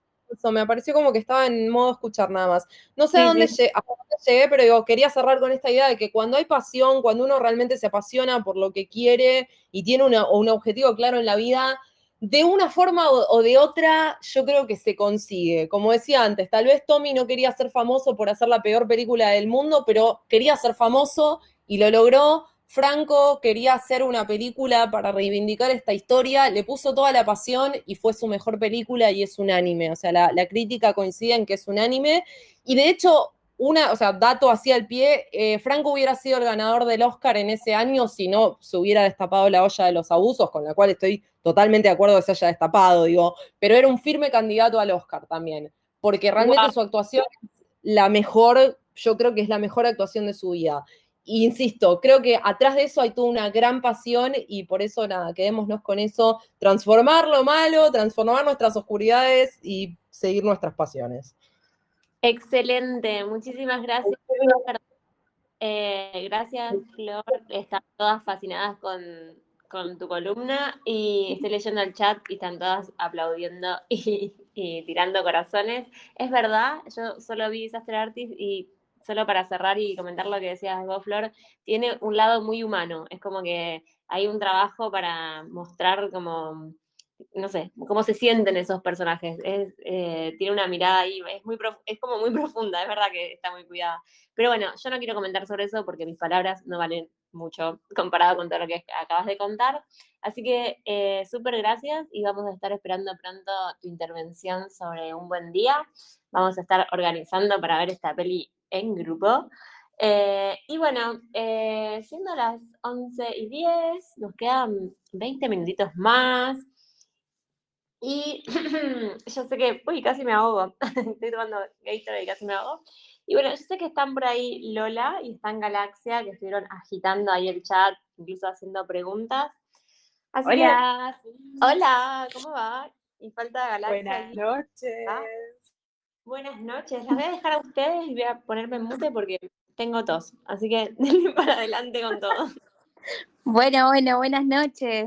me pareció como que estaba en modo escuchar nada más. No sé Sí, a dónde sí. llegué, a dónde llegué, pero digo, quería cerrar con esta idea de que cuando hay pasión, cuando uno realmente se apasiona por lo que quiere y tiene una- un objetivo claro en la vida, de una forma o, de otra, yo creo que se consigue. Como decía antes, tal vez Tommy no quería ser famoso por hacer la peor película del mundo, pero quería ser famoso y lo logró. Franco quería hacer una película para reivindicar esta historia, le puso toda la pasión y fue su mejor película y es unánime. O sea, la, la crítica coincide en que es unánime. Y de hecho, una, o sea, dato así al pie, eh, Franco hubiera sido el ganador del Oscar en ese año si no se hubiera destapado la olla de los abusos, con la cual estoy totalmente de acuerdo que se haya destapado, digo, pero era un firme candidato al Oscar también, porque realmente su actuación es la mejor, yo creo que es la mejor actuación de su vida. Insisto, creo que atrás de eso hay toda una gran pasión y por eso nada, quedémonos con eso, transformar lo malo, transformar nuestras oscuridades y seguir nuestras pasiones. Excelente, muchísimas gracias. Eh, gracias, Flor. Están todas fascinadas con, con tu columna y estoy leyendo el chat y están todas aplaudiendo y, y tirando corazones. Es verdad, yo solo vi Disaster Artist y solo para cerrar y comentar lo que decías vos, Flor, tiene un lado muy humano. Es como que hay un trabajo para mostrar como no sé, cómo se sienten esos personajes. Es, eh, tiene una mirada ahí, es, muy prof- es como muy profunda, es verdad que está muy cuidada. Pero bueno, yo no quiero comentar sobre eso porque mis palabras no valen mucho comparado con todo lo que acabas de contar. Así que eh, súper gracias y vamos a estar esperando pronto tu intervención sobre un buen día. Vamos a estar organizando para ver esta peli en grupo. Eh, y bueno, eh, siendo las 11 y 10, nos quedan 20 minutitos más. Y yo sé que, uy, casi me ahogo. Estoy tomando Gatorade y casi me ahogo. Y bueno, yo sé que están por ahí Lola y están Galaxia, que estuvieron agitando ahí el chat, incluso haciendo preguntas. Así que- Hola. hola, ¿cómo va? Y falta Galaxia. Buenas ahí. noches. Ah. Buenas noches. Las voy a dejar a ustedes y voy a ponerme en mute porque tengo tos. Así que denle para adelante con todo. Bueno, bueno, buenas noches.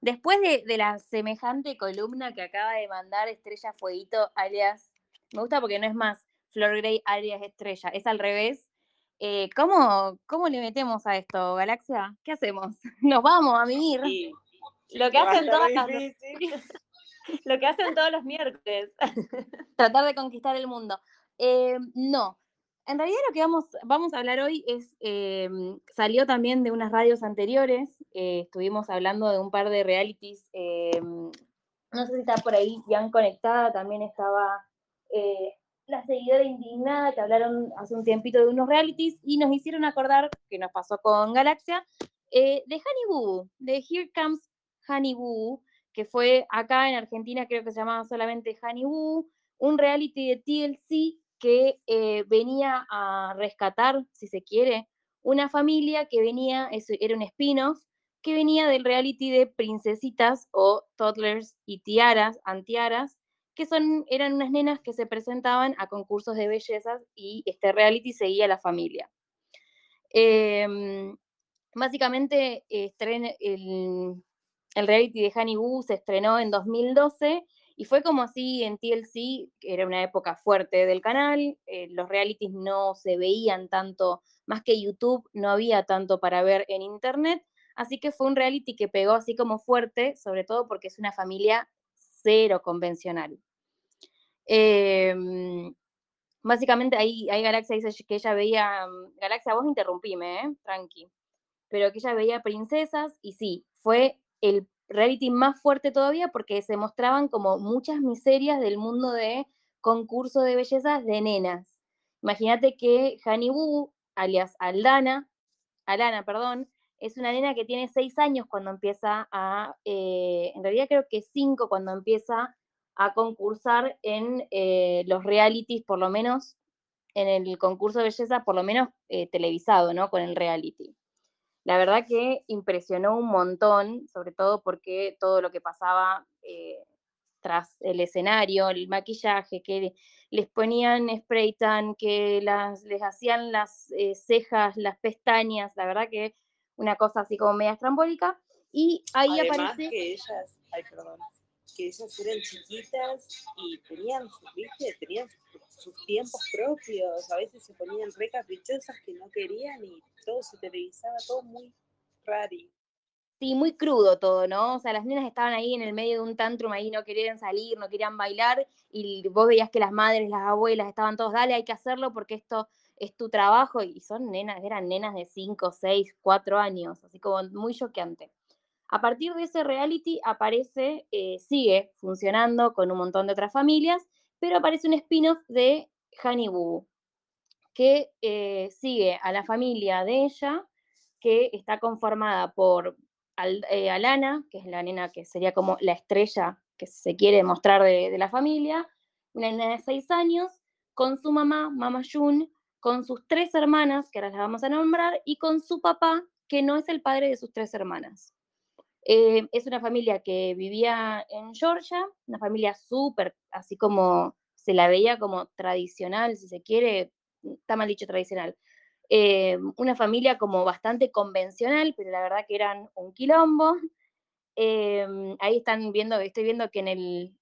Después de, de la semejante columna que acaba de mandar Estrella Fueguito, alias, me gusta porque no es más Flor Grey, alias Estrella, es al revés. Eh, ¿cómo, ¿Cómo le metemos a esto, Galaxia? ¿Qué hacemos? Nos vamos a mimir. Y Lo que hacen todas las, lo que hacen todos los miércoles. tratar de conquistar el mundo. Eh, no, en realidad lo que vamos, vamos a hablar hoy es, eh, salió también de unas radios anteriores, eh, estuvimos hablando de un par de realities, eh, no sé si está por ahí bien conectada, también estaba la seguidora indignada que hablaron hace un tiempito de unos realities y nos hicieron acordar, que nos pasó con Galaxia, de Honey Boo, de Here Comes Honey Boo, que fue acá en Argentina, creo que se llamaba solamente Honey Boo, un reality de TLC que eh, venía a rescatar, si se quiere, una familia que venía, eso era un spin-off, que venía del reality de princesitas o toddlers y tiaras, antiaras, que son, eran unas nenas que se presentaban a concursos de bellezas y este reality seguía a la familia. Em, básicamente, el, el reality de Honey Boo se estrenó en 2012 y fue como así en TLC, que era una época fuerte del canal, eh, los realities no se veían tanto, más que YouTube, no había tanto para ver en internet, así que fue un reality que pegó así como fuerte, sobre todo porque es una familia cero convencional. Em, básicamente ahí, Galaxia dice que ella veía, mm, Galaxia, vos interrumpime, ¿eh? tranqui, pero que ella veía princesas y sí, fue el reality más fuerte todavía porque se mostraban como muchas miserias del mundo de concurso de bellezas de nenas. Imagínate que Hani Boo, alias Aldana, Alana, perdón, es una nena que tiene seis años cuando empieza a, eh, en realidad creo que cinco cuando empieza a concursar en eh, los realities, por lo menos en el concurso de belleza, por lo menos eh, televisado, ¿no? Con el reality. La verdad que impresionó un montón, sobre todo porque todo lo que pasaba eh, tras el escenario, el maquillaje, que les ponían spray tan, que las, les hacían las eh, cejas, las pestañas, la verdad que una cosa así como media estrambólica. Y ahí Además aparece... que ellas, ay perdón, que ellas eran chiquitas y tenían, sus- ¿viste? Tenían sus, sus tiempos propios, a veces se ponían re caprichosas que no querían y todo se televisaba, todo muy rari. Sí, muy crudo todo, ¿no? O sea, las nenas estaban ahí en el medio de un tantrum, ahí no querían salir, no querían bailar, y vos veías que las madres, las abuelas estaban todos, dale, hay que hacerlo porque esto es tu trabajo, y son nenas, eran nenas de 5, 6, 4 años, así como muy choqueante. A partir de ese reality aparece, eh, sigue funcionando con un montón de otras familias, pero aparece un spin-off de Honey Boo, que eh, sigue a la familia de ella, que está conformada por eh, Alana, que es la nena que sería como la estrella que se quiere mostrar de, de la familia, una nena de seis años, con su mamá, Mama Jun, con sus tres hermanas, que ahora las vamos a nombrar, y con su papá, que no es el padre de sus tres hermanas. Eh, es una familia que vivía en Georgia, una familia súper, así como se la veía como tradicional, si se quiere, está mal dicho tradicional, eh, una familia como bastante convencional, pero la verdad que eran un quilombo. Eh, ahí están viendo, estoy viendo que en el,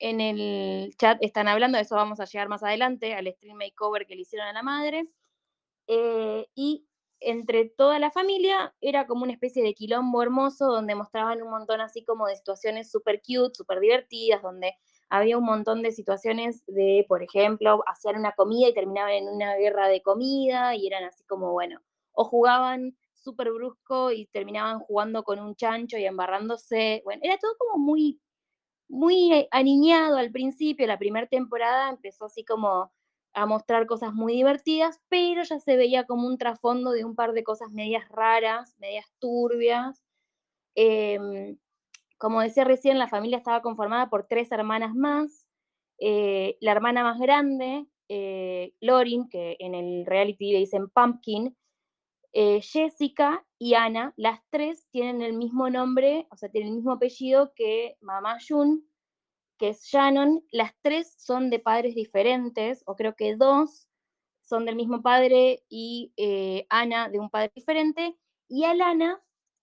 en el chat están hablando, eso vamos a llegar más adelante, al stream makeover que le hicieron a la madre. Y entre toda la familia era como una especie de quilombo hermoso donde mostraban un montón así como de situaciones súper cute, súper divertidas, donde había un montón de situaciones de, por ejemplo, hacían una comida y terminaban en una guerra de comida y eran así como, bueno, o jugaban súper brusco y terminaban jugando con un chancho y embarrándose, bueno, era todo como muy, muy aniñado al principio, la primera temporada empezó así como a mostrar cosas muy divertidas, pero ya se veía como un trasfondo de un par de cosas medias raras, medias turbias. Em, como decía recién, la familia estaba conformada por tres hermanas más. Eh, la hermana más grande, eh, Lorin, que en el reality le dicen Pumpkin, eh, Jessica y Ana, las tres tienen el mismo nombre, o sea, tienen el mismo apellido que mamá Jun, que es Shannon. Las tres son de padres diferentes, o creo que dos son del mismo padre y eh, Ana de un padre diferente. Y Alana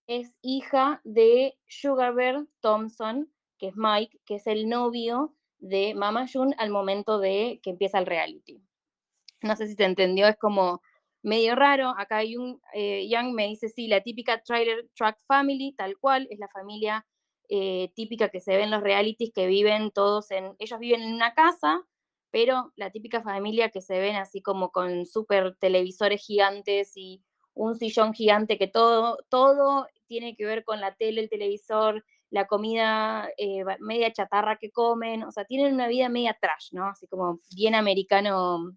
es hija de Sugar Bear Thompson, que es Mike, que es el novio de Mama June al momento de que empieza el reality. No sé si se entendió, es como medio raro. Acá eh, Young me dice, sí, la típica trailer track family, tal cual, es la familia eh, típica que se ve en los realities que viven todos en, ellos viven en una casa, pero la típica familia que se ven así como con super televisores gigantes y un sillón gigante que todo, todo tiene que ver con la tele, el televisor, la comida eh, media chatarra que comen, o sea, tienen una vida media trash, ¿no? Así como bien americano,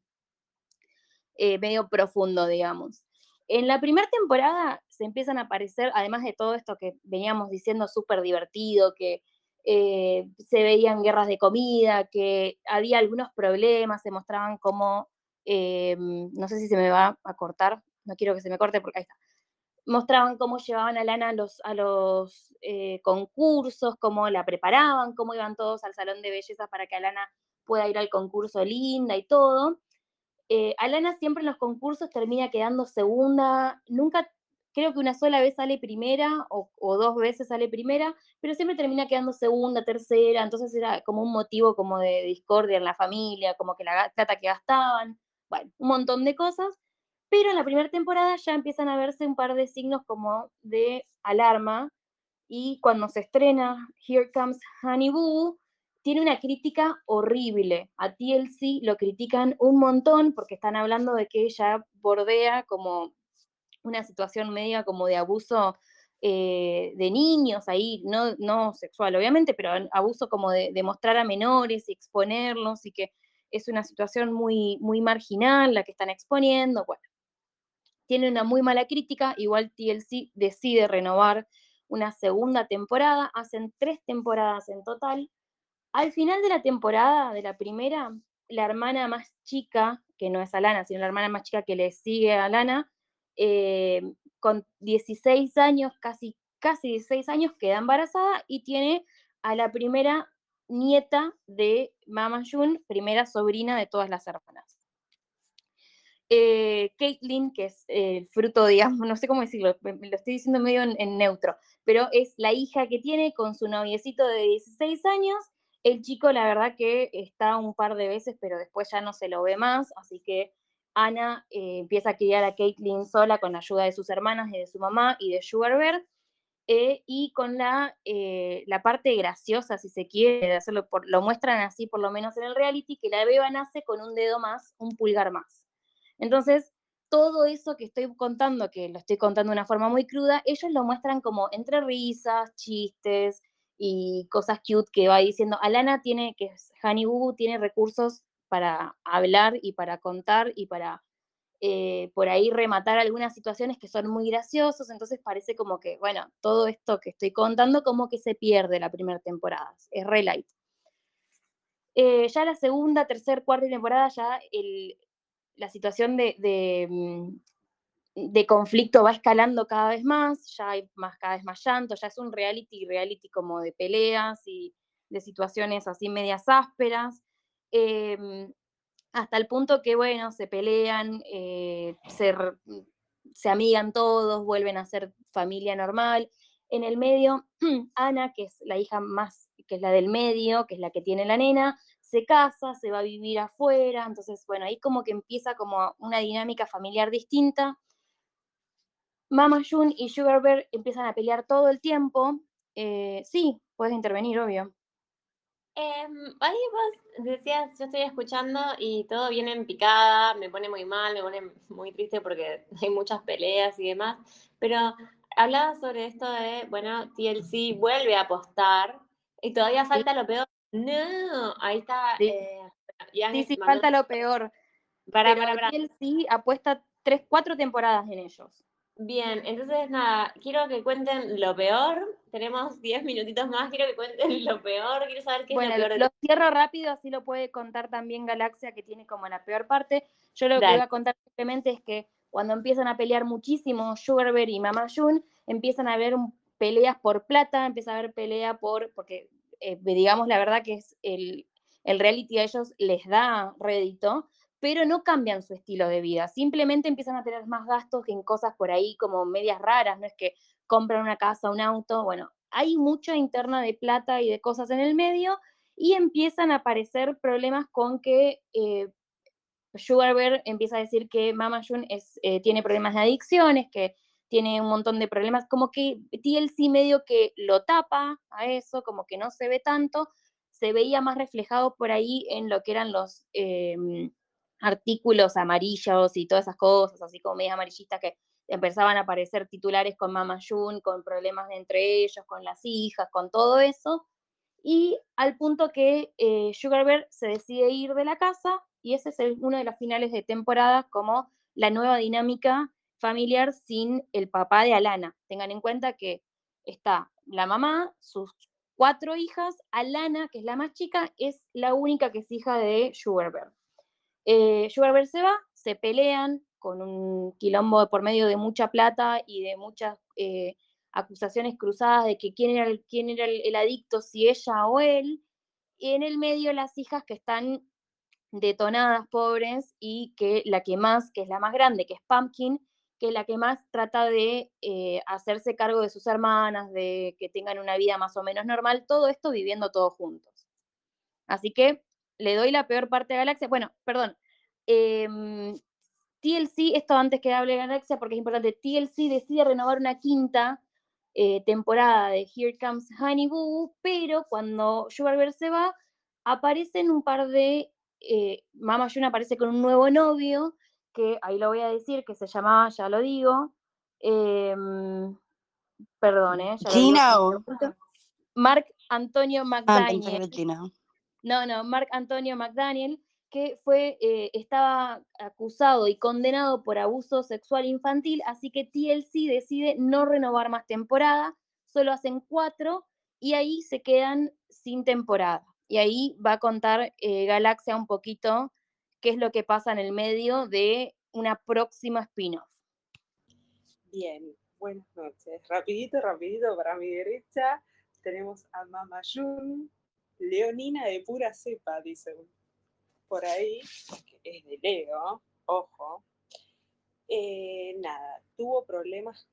eh, medio profundo, digamos. En la primera temporada se empiezan a aparecer, además de todo esto que veníamos diciendo, súper divertido, que eh, se veían guerras de comida, que había algunos problemas, se mostraban como, eh, no sé si se me va a cortar, no quiero que se me corte porque ahí está. Mostraban cómo llevaban a Lana a los, a los eh, concursos, cómo la preparaban, cómo iban todos al salón de belleza para que Alana pueda ir al concurso linda y todo. Eh, Alana siempre en los concursos termina quedando segunda, nunca, creo que una sola vez sale primera o, o dos veces sale primera, pero siempre termina quedando segunda, tercera, entonces era como un motivo como de discordia en la familia, como que la plata que gastaban, bueno, un montón de cosas, pero en la primera temporada ya empiezan a verse un par de signos como de alarma, y cuando se estrena Here Comes Honey Boo, tiene una crítica horrible. A TLC lo critican un montón porque están hablando de que ella bordea como una situación media como de abuso eh, de niños ahí, no, no sexual obviamente, pero abuso como de, de mostrar a menores y exponerlos y que es una situación muy, muy marginal la que están exponiendo. Bueno, tiene una muy mala crítica, igual TLC decide renovar una segunda temporada, hacen tres temporadas en total. Al final de la temporada, de la primera, la hermana más chica, que no es Alana, sino la hermana más chica que le sigue a Alana, eh, con 16 años, casi, casi 16 años, queda embarazada y tiene a la primera nieta de Mama June, primera sobrina de todas las hermanas. Eh, Caitlyn, que es el fruto, digamos, no sé cómo decirlo, lo estoy diciendo medio en, en neutro, pero es la hija que tiene con su noviecito de 16 años. El chico, la verdad que está un par de veces, pero después ya no se lo ve más, así que Ana eh, empieza a criar a Caitlyn sola con la ayuda de sus hermanas y de su mamá y de Sugar Bear, eh, y con la, eh, la parte graciosa, si se quiere, de hacerlo, lo muestran así por lo menos en el reality, que la beba nace con un dedo más, un pulgar más. Entonces, todo eso que estoy contando, que lo estoy contando de una forma muy cruda, ellos lo muestran como entre risas, chistes y cosas cute que va diciendo. Alana tiene, que es Boo, tiene recursos para hablar y para contar y para eh, por ahí rematar algunas situaciones que son muy graciosos, entonces parece como que, bueno, todo esto que estoy contando como que se pierde la primera temporada, es re light. Eh, ya la segunda, tercera, cuarta temporada, ya el, la situación de, de, mm, de conflicto va escalando cada vez más, ya hay más, cada vez más llanto, ya es un reality, reality como de peleas y de situaciones así medias ásperas, em, hasta el punto que, bueno, se pelean, eh, se, se amigan todos, vuelven a ser familia normal. En el medio, Ana, que es la hija más, que es la del medio, que es la que tiene la nena, se casa, se va a vivir afuera, entonces, bueno, ahí como que empieza como una dinámica familiar distinta. Mama June y Sugar Bear empiezan a pelear todo el tiempo. Eh, sí, puedes intervenir, obvio. Em, ahí vos decías, yo estoy escuchando y todo viene en picada, me pone muy mal, me pone muy triste porque hay muchas peleas y demás, pero hablabas sobre esto de, bueno, TLC vuelve a apostar y todavía falta lo peor. No, ahí está. Sí. eh, Sí, falta lo peor. Para, pero para, para. TLC apuesta tres, cuatro temporadas en ellos. Bien, entonces nada, quiero que cuenten lo peor. Tenemos 10 minutitos más, quiero que cuenten lo peor. Quiero saber qué Bueno, es lo peor de lo cierro rápido, así lo puede contar también Galaxia, que tiene como la peor parte. Yo lo que voy a contar simplemente es que cuando empiezan a pelear muchísimo Sugar Bear y Mama June, empiezan a haber peleas por plata, empieza a haber pelea por, porque eh, digamos la verdad que es el, el reality a ellos les da rédito, pero no cambian su estilo de vida, simplemente empiezan a tener más gastos en cosas por ahí como medias raras, no es que compran una casa, un auto, bueno, hay mucha interna de plata y de cosas en el medio y empiezan a aparecer problemas con que eh, Sugar Bear empieza a decir que Mama June eh, tiene problemas de adicciones, que tiene un montón de problemas, como que TLC medio que lo tapa a eso, como que no se ve tanto, se veía más reflejado por ahí en lo que eran los em, artículos amarillos y todas esas cosas, así como medias amarillistas que empezaban a aparecer titulares con Mama June, con problemas entre ellos, con las hijas, con todo eso, y al punto que eh, Sugar Bear se decide ir de la casa y ese es uno de los finales de temporada como la nueva dinámica familiar sin el papá de Alana. Tengan en cuenta que está la mamá, sus cuatro hijas, Alana, que es la más chica, es la única que es hija de Sugar Bear. Eh, Sugar se va, se pelean con un quilombo por medio de mucha plata y de muchas eh, acusaciones cruzadas de que quién era, el, quién era el adicto, si ella o él. Y en el medio las hijas que están detonadas, pobres, y que la que más, que es la más grande, que es Pumpkin, que es la que más trata de eh, hacerse cargo de sus hermanas, de que tengan una vida más o menos normal, todo esto viviendo todos juntos. Así que le doy la peor parte a Galaxia. Bueno, perdón. em, TLC, esto antes que hable de Galaxia, porque es importante, TLC decide renovar una quinta eh, temporada de Here Comes Honey Boo, pero cuando Sugar Bear se va, aparecen un par de. eh, Mama June aparece con un nuevo novio, que ahí lo voy a decir, que se llamaba, ya lo digo. em, perdón, ¿eh? ya lo digo, Gino. un minuto. Mark Antonio Ah, McDaniel. Gino. No, no, Mark Antonio McDaniel, que fue, eh, estaba acusado y condenado por abuso sexual infantil, así que TLC decide no renovar más temporada, solo hacen cuatro y ahí se quedan sin temporada. Y ahí va a contar eh, Galaxia un poquito qué es lo que pasa en el medio de una próxima spin-off. Bien, buenas noches. Rapidito, rapidito para mi derecha tenemos a Mama Jun, leonina de pura cepa, dicen por ahí, es de Leo, ojo. Eh, nada, tuvo problemas,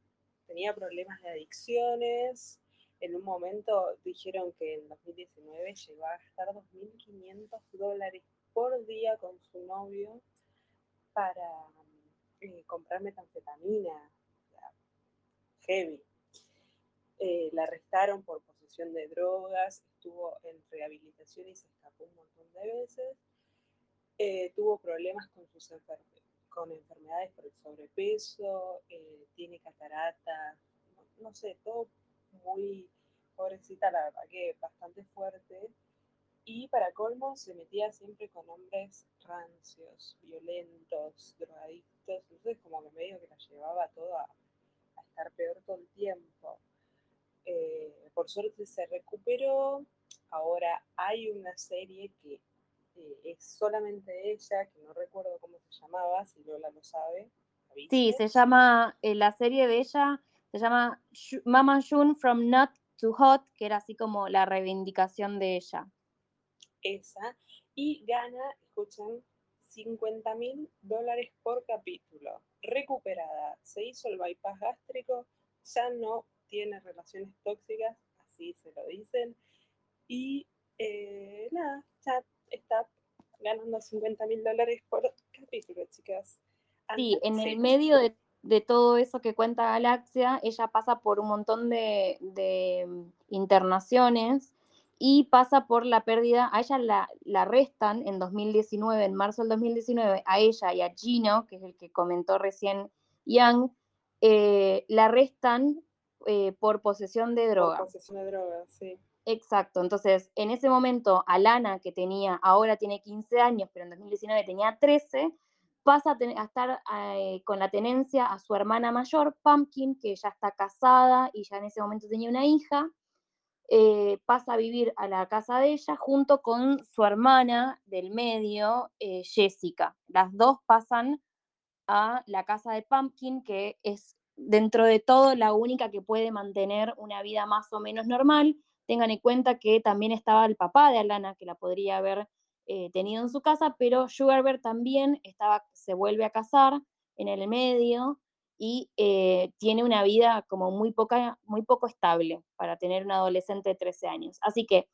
tenía problemas de adicciones. En un momento dijeron que en 2019 llegó a gastar 2.500 dólares por día con su novio para eh, comprar metanfetamina, heavy. Eh, la arrestaron por de drogas, estuvo en rehabilitación y se escapó un montón de veces. Eh, tuvo problemas con sus enfer- con enfermedades por el sobrepeso, eh, tiene cataratas, no, sé, todo muy pobrecita, la verdad que bastante fuerte. Y para colmo se metía siempre con hombres rancios, violentos, drogadictos, entonces como que medio que la llevaba todo a estar peor todo el tiempo. Eh, por suerte se recuperó, ahora hay una serie que eh, es solamente ella, que no recuerdo cómo se llamaba, si Lola lo sabe. Sí, se llama, eh, la serie de ella se llama Mama June From Not to Hot, que era así como la reivindicación de ella. esa, y gana, escuchen, 50 mil dólares por capítulo. Recuperada, se hizo el bypass gástrico, ya no tiene relaciones tóxicas, así se lo dicen, y eh, nada, ya está ganando 50 mil dólares por capítulo, chicas. Sí, en sí. el medio de, de todo eso que cuenta Galaxia, ella pasa por un montón de, de, mm, internaciones y pasa por la pérdida, a ella la, la arrestan en 2019, en marzo del 2019, a ella y a Gino, que es el que comentó recién Young, eh, la arrestan eh, por posesión de Por drogas. posesión de drogas, sí. Exacto, entonces en ese momento Alana, que tenía, ahora tiene 15 años, pero en 2019 tenía 13, pasa a, ten- a estar eh, con la tenencia a su hermana mayor, Pumpkin, que ya está casada y ya en ese momento tenía una hija, eh, pasa a vivir a la casa de ella junto con su hermana del medio, eh, Jessica. Las dos pasan a la casa de Pumpkin, que es dentro de todo la única que puede mantener una vida más o menos normal. Tengan en cuenta que también estaba el papá de Alana, que la podría haber eh, tenido en su casa, pero Sugarbear también estaba, se vuelve a casar en el medio y eh, tiene una vida como muy, poca, muy poco estable para tener un adolescente de 13 años. Así que,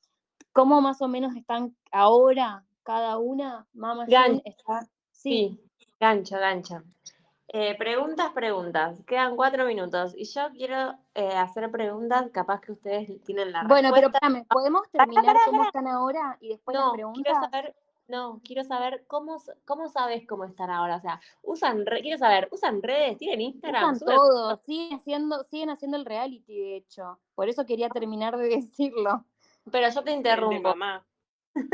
¿cómo más o menos están ahora cada una? Mama June Gan- está... Sí, Sí, gancho, gancho. Eh, preguntas, preguntas. Quedan cuatro minutos y yo quiero eh, hacer preguntas, capaz que ustedes tienen la Bueno, pero respuesta. espérame, ¿podemos terminar cómo están ahora y después las No, quiero saber, no, quiero saber cómo, cómo sabes cómo están ahora. O sea, usan, re- quiero saber, ¿usan redes? ¿Tienen Instagram? Usan ¿Suben todo, siguen haciendo, siguen haciendo el reality, de hecho. Por eso quería terminar de decirlo. Pero yo te El de interrumpo. mamá.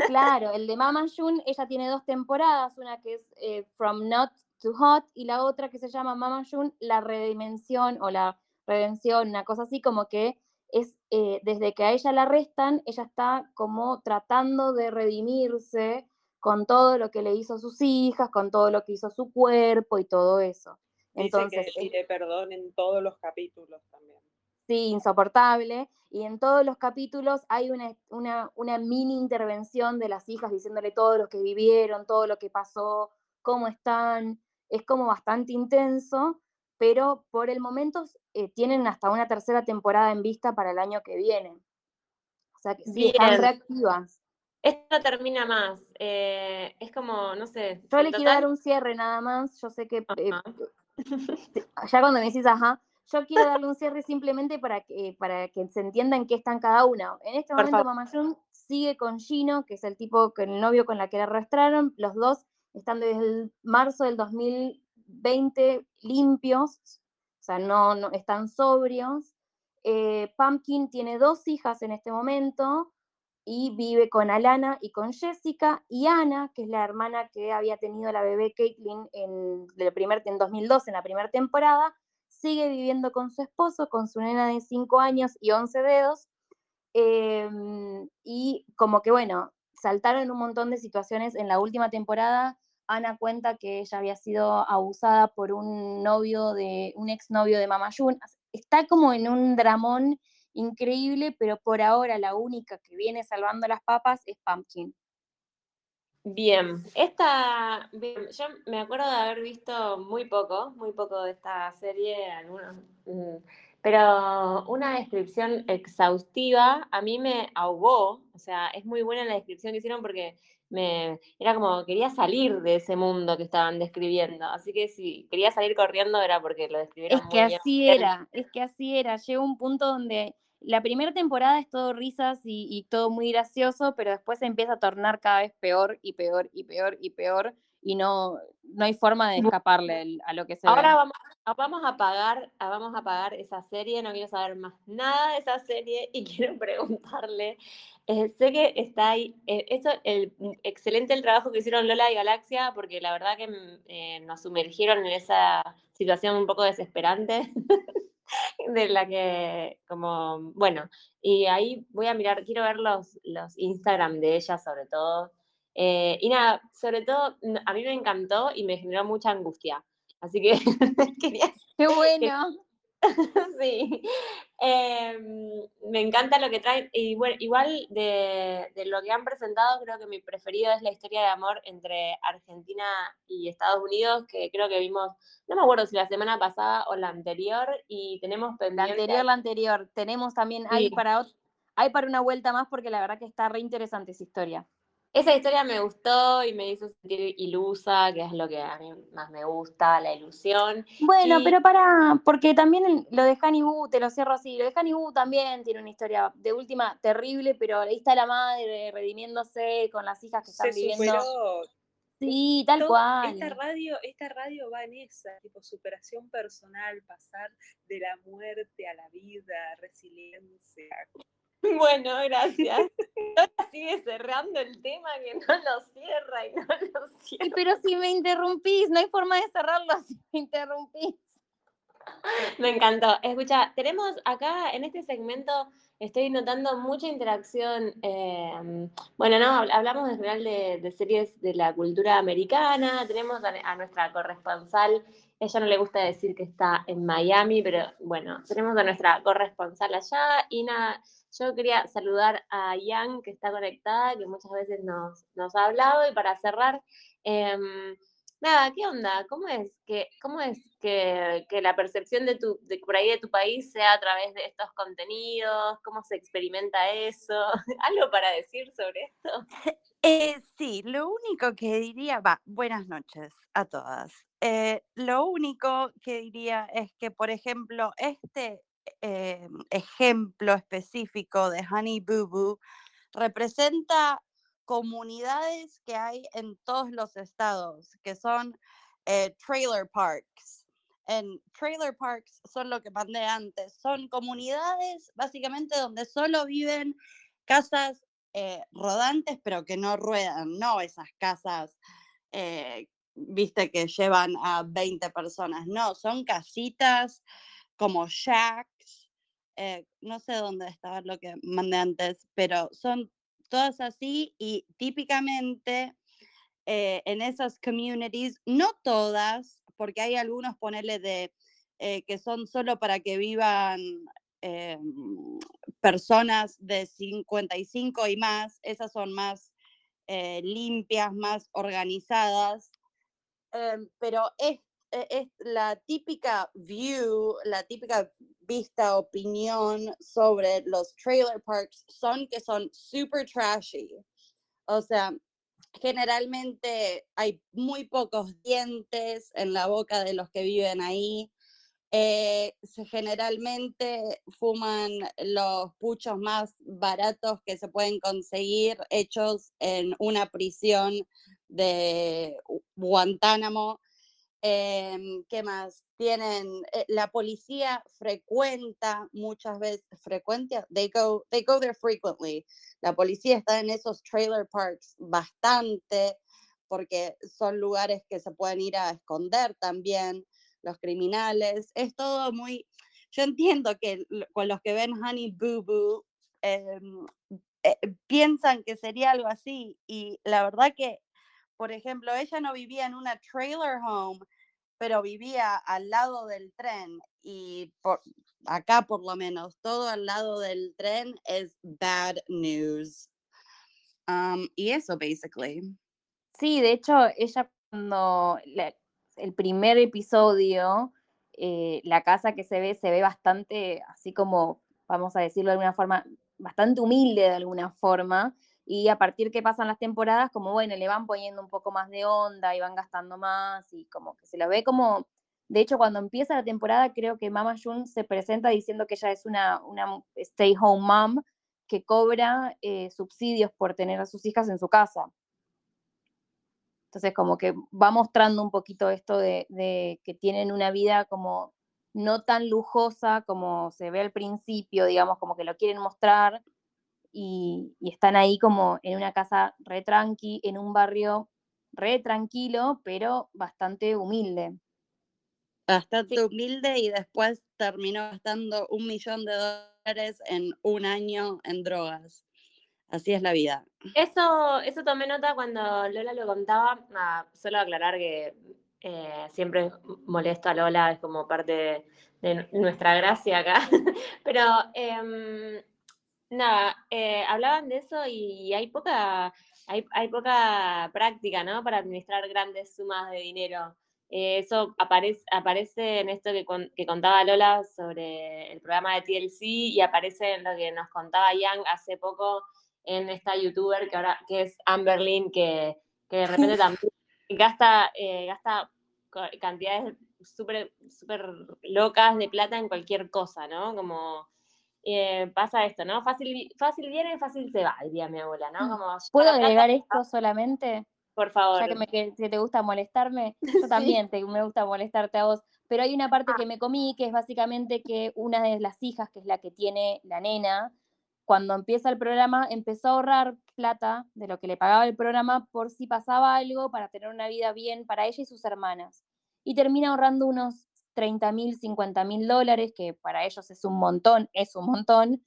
Claro, el de Mama June, ella tiene dos temporadas, una que es eh, From Not to Hot y la otra que se llama Mama June, la redimensión o la redención, una cosa así como que es eh, desde que a ella la arrestan, ella está como tratando de redimirse con todo lo que le hizo a sus hijas, con todo lo que hizo a su cuerpo y todo eso. Dice Entonces, que pide perdón en todos los capítulos también. sí, insoportable. Y en todos los capítulos hay una, una, una mini intervención de las hijas diciéndole todo lo que vivieron, todo lo que pasó, cómo están. Es como bastante intenso, pero por el momento eh, tienen hasta una tercera temporada en vista para el año que viene. O sea que sí, están reactivas. Esto no termina más. eh, es como, no sé. Yo le quiero dar un cierre nada más. Yo sé que eh, ya cuando me decís ajá, yo quiero darle un cierre simplemente para que, para que se entienda en qué están cada una. En este Por momento favor. Mama June sigue con Gino, que es el tipo, con el novio con la que la arrastraron. Los dos están desde el marzo del 2020 limpios, o sea, no, no están sobrios. Eh, Pumpkin tiene dos hijas en este momento y vive con Alana y con Jessica. Y Ana, que es la hermana que había tenido la bebé Caitlyn en, del primer, en 2012, en la primera temporada, sigue viviendo con su esposo, con su nena de 5 años y 11 dedos. em, y como que, bueno, saltaron un montón de situaciones en la última temporada. Ana cuenta que ella había sido abusada por un novio de, un exnovio de Mama June. Está como en un dramón increíble, pero por ahora la única que viene salvando las papas es Pumpkin. Bien, esta, yo me acuerdo de haber visto muy poco, muy poco de esta serie, algunos, mm, pero una descripción exhaustiva a mí me ahogó, o sea, es muy buena la descripción que hicieron porque me, era como quería salir de ese mundo que estaban describiendo, así que si quería salir corriendo era porque lo describieron Es muy que bien. así era, es que así era. Llegó un punto donde la primera temporada es todo risas y, y todo muy gracioso, pero después se empieza a tornar cada vez peor y peor y peor y peor y no, no hay forma de escaparle a lo que se Ahora ve. vamos, a- vamos a apagar, a- vamos a apagar esa serie, no quiero saber más nada de esa serie y quiero preguntarle, eh, sé que está ahí, eh, eso, el, mm, excelente el trabajo que hicieron Lola y Galaxia, porque la verdad que mm, eh, nos sumergieron en esa situación un poco desesperante, de la que, como, bueno, y ahí voy a mirar, quiero ver los, los Instagram de ella sobre todo. Y nada, sobre todo, a mí me encantó y me generó mucha angustia. Así que quería ¡Qué bueno! sí. Em, me encanta lo que traen. Y bueno, igual de, de lo que han presentado, creo que mi preferido es la historia de amor entre Argentina y Estados Unidos, que creo que vimos, no me acuerdo si la semana pasada o la anterior, y tenemos La pendiente. anterior, la anterior. Tenemos también, hay para, hay para una vuelta más porque la verdad que está re interesante esa historia. Esa historia me gustó y me hizo sentir ilusa, que es lo que a mí más me gusta, la ilusión. Bueno, Y- pero para, porque también lo de Hannibal, te lo cierro así, lo de Hannibal también tiene una historia de última terrible, pero ahí está la madre redimiéndose con las hijas que están Se viviendo. superó. Sí, tal Todo- cual. Esta radio, esta radio va en esa, tipo superación personal, pasar de la muerte a la vida, resiliencia. Bueno, gracias. Ahora sigue cerrando el tema que no lo cierra y no lo cierra. pero si me interrumpís, no hay forma de cerrarlo si me interrumpís. Me encantó. Escucha, tenemos acá en este segmento, estoy notando mucha interacción. eh, bueno, no, Habl- hablamos en general de, de series de la cultura americana. Tenemos a, a nuestra corresponsal. Ella no le gusta decir que está en Miami, pero bueno, tenemos a nuestra corresponsal allá. Nada, yo quería saludar a Yang, que está conectada, que muchas veces nos, ha hablado. Y para cerrar, em, Nada, ¿qué onda? ¿Cómo es que, cómo es que, la percepción de tu, por ahí de tu país sea a través de estos contenidos? ¿Cómo se experimenta eso? ¿Algo para decir sobre esto? Eh, sí, lo único que diría, va, buenas noches a todas. Eh, lo único que diría es que, por ejemplo, este eh, ejemplo específico de Honey Boo Boo representa comunidades que hay en todos los estados, que son eh, trailer parks. En trailer parks son lo que mandé antes, son comunidades básicamente donde solo viven casas eh, rodantes, pero que no ruedan, no esas casas, viste, que llevan a 20 personas, no, son casitas como shacks, eh, no sé dónde estaba lo que mandé antes, pero son todas así y típicamente eh, en esas communities, no todas, porque hay algunos, ponele, de, eh, que son solo para que vivan personas de 55 y más, esas son más limpias, más organizadas, em, pero es, es la típica view, la típica vista, opinión sobre los trailer parks son que son super trashy. O sea, generalmente hay muy pocos dientes en la boca de los que viven ahí. Eh, generalmente fuman los puchos más baratos que se pueden conseguir, hechos en una prisión de Gu- Guantánamo. Em, ¿Qué más? Tienen, eh, la policía frecuenta muchas veces, frecuenta, they go, they go there frequently. La policía está en esos trailer parks bastante, porque son lugares que se pueden ir a esconder también los criminales. Es todo muy, yo entiendo que con los que ven Honey Boo Boo em, eh, piensan que sería algo así, y la verdad que por ejemplo, ella no vivía en una trailer home, pero vivía al lado del tren y por, acá por lo menos todo al lado del tren es bad news. Um, y eso, basically. Sí, de hecho, ella cuando la- el primer episodio, eh, la casa que se ve, se ve bastante, así como, vamos a decirlo de alguna forma, bastante humilde de alguna forma, y a partir que pasan las temporadas, como bueno, le van poniendo un poco más de onda y van gastando más, y como que se lo ve como, de hecho, cuando empieza la temporada, creo que Mama June se presenta diciendo que ella es una, una stay home mom que cobra eh, subsidios por tener a sus hijas en su casa. Entonces, como que va mostrando un poquito esto de que tienen una vida como no tan lujosa como se ve al principio, digamos, como que lo quieren mostrar y, y están ahí como en una casa re tranqui, en un barrio re tranquilo, pero bastante humilde. Bastante humilde y después terminó gastando un millón de dólares en un año en drogas. Así es la vida. Eso, eso tomé nota cuando Lola lo contaba. Solo aclarar que eh, siempre molesto a Lola, es como parte de, de nuestra gracia acá. Pero em, nada, eh, hablaban de eso y hay poca, hay, hay poca práctica, ¿no? Para administrar grandes sumas de dinero. Eh, eso aparece, aparece en esto que, con- que contaba Lola sobre el programa de TLC y aparece en lo que nos contaba Yang hace poco en esta youtuber que ahora que es Amberlyn, que, que de repente también gasta, eh, gasta cantidades súper súper locas de plata en cualquier cosa, ¿no? Como eh, pasa esto, ¿no? Fácil, fácil viene, fácil se va, diría mi abuela, ¿no? Como Mm. ¿Puedo agregar esto solamente? por favor. Ya que, me, que- que te gusta molestarme, yo Sí. también te, me gusta molestarte a vos, pero hay una parte Ah. que me comí que es básicamente que una de las hijas, que es la que tiene la nena, cuando empieza el programa, empezó a ahorrar plata de lo que le pagaba el programa por si pasaba algo para tener una vida bien para ella y sus hermanas. Y termina ahorrando unos 30 mil, 50 mil dólares, que para ellos es un montón, es un montón.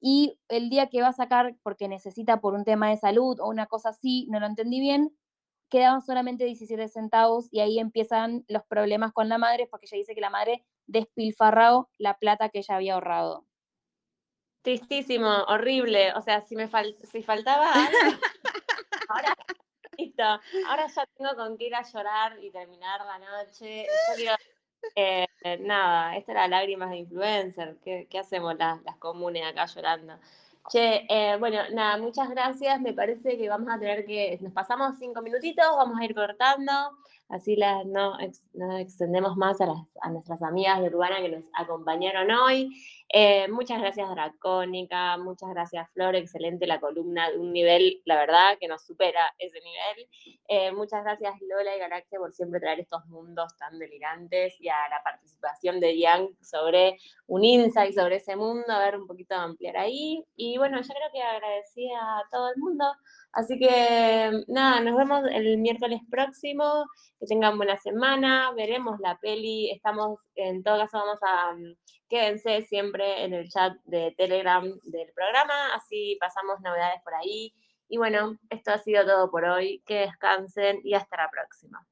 Y el día que va a sacar, porque necesita por un tema de salud o una cosa así, no lo entendí bien, quedaban solamente 17 centavos y ahí empiezan los problemas con la madre, porque ella dice que la madre despilfarró la plata que ella había ahorrado. Tristísimo, horrible. O sea, si me fal- si faltaba algo, ahora, listo. Ahora ya tengo con qué ir a llorar y terminar la noche. Yo quiero, eh, nada, esta era lágrimas de influencer. ¿Qué, hacemos las, las comunes acá llorando? Che, eh, bueno, nada, muchas gracias. Me parece que vamos a tener que, nos pasamos cinco minutitos, vamos a ir cortando, así las, no, ex- no extendemos más a, las, a nuestras amigas de Urbana que nos acompañaron hoy. Eh, muchas gracias Dracónica, muchas gracias Flor, excelente la columna de un nivel, la verdad, que nos supera ese nivel. Eh, muchas gracias Lola y Galaxia por siempre traer estos mundos tan delirantes y a la participación de Yang sobre un insight sobre ese mundo, a ver un poquito ampliar ahí. Y bueno, yo creo que agradecí a todo el mundo. Así que nada, nos vemos el miércoles próximo. Que tengan buena semana. Veremos la peli. Estamos, en todo caso, vamos a. mm, Quédense siempre en el chat de Telegram del programa. Así pasamos novedades por ahí. Y bueno, esto ha sido todo por hoy. Que descansen y hasta la próxima.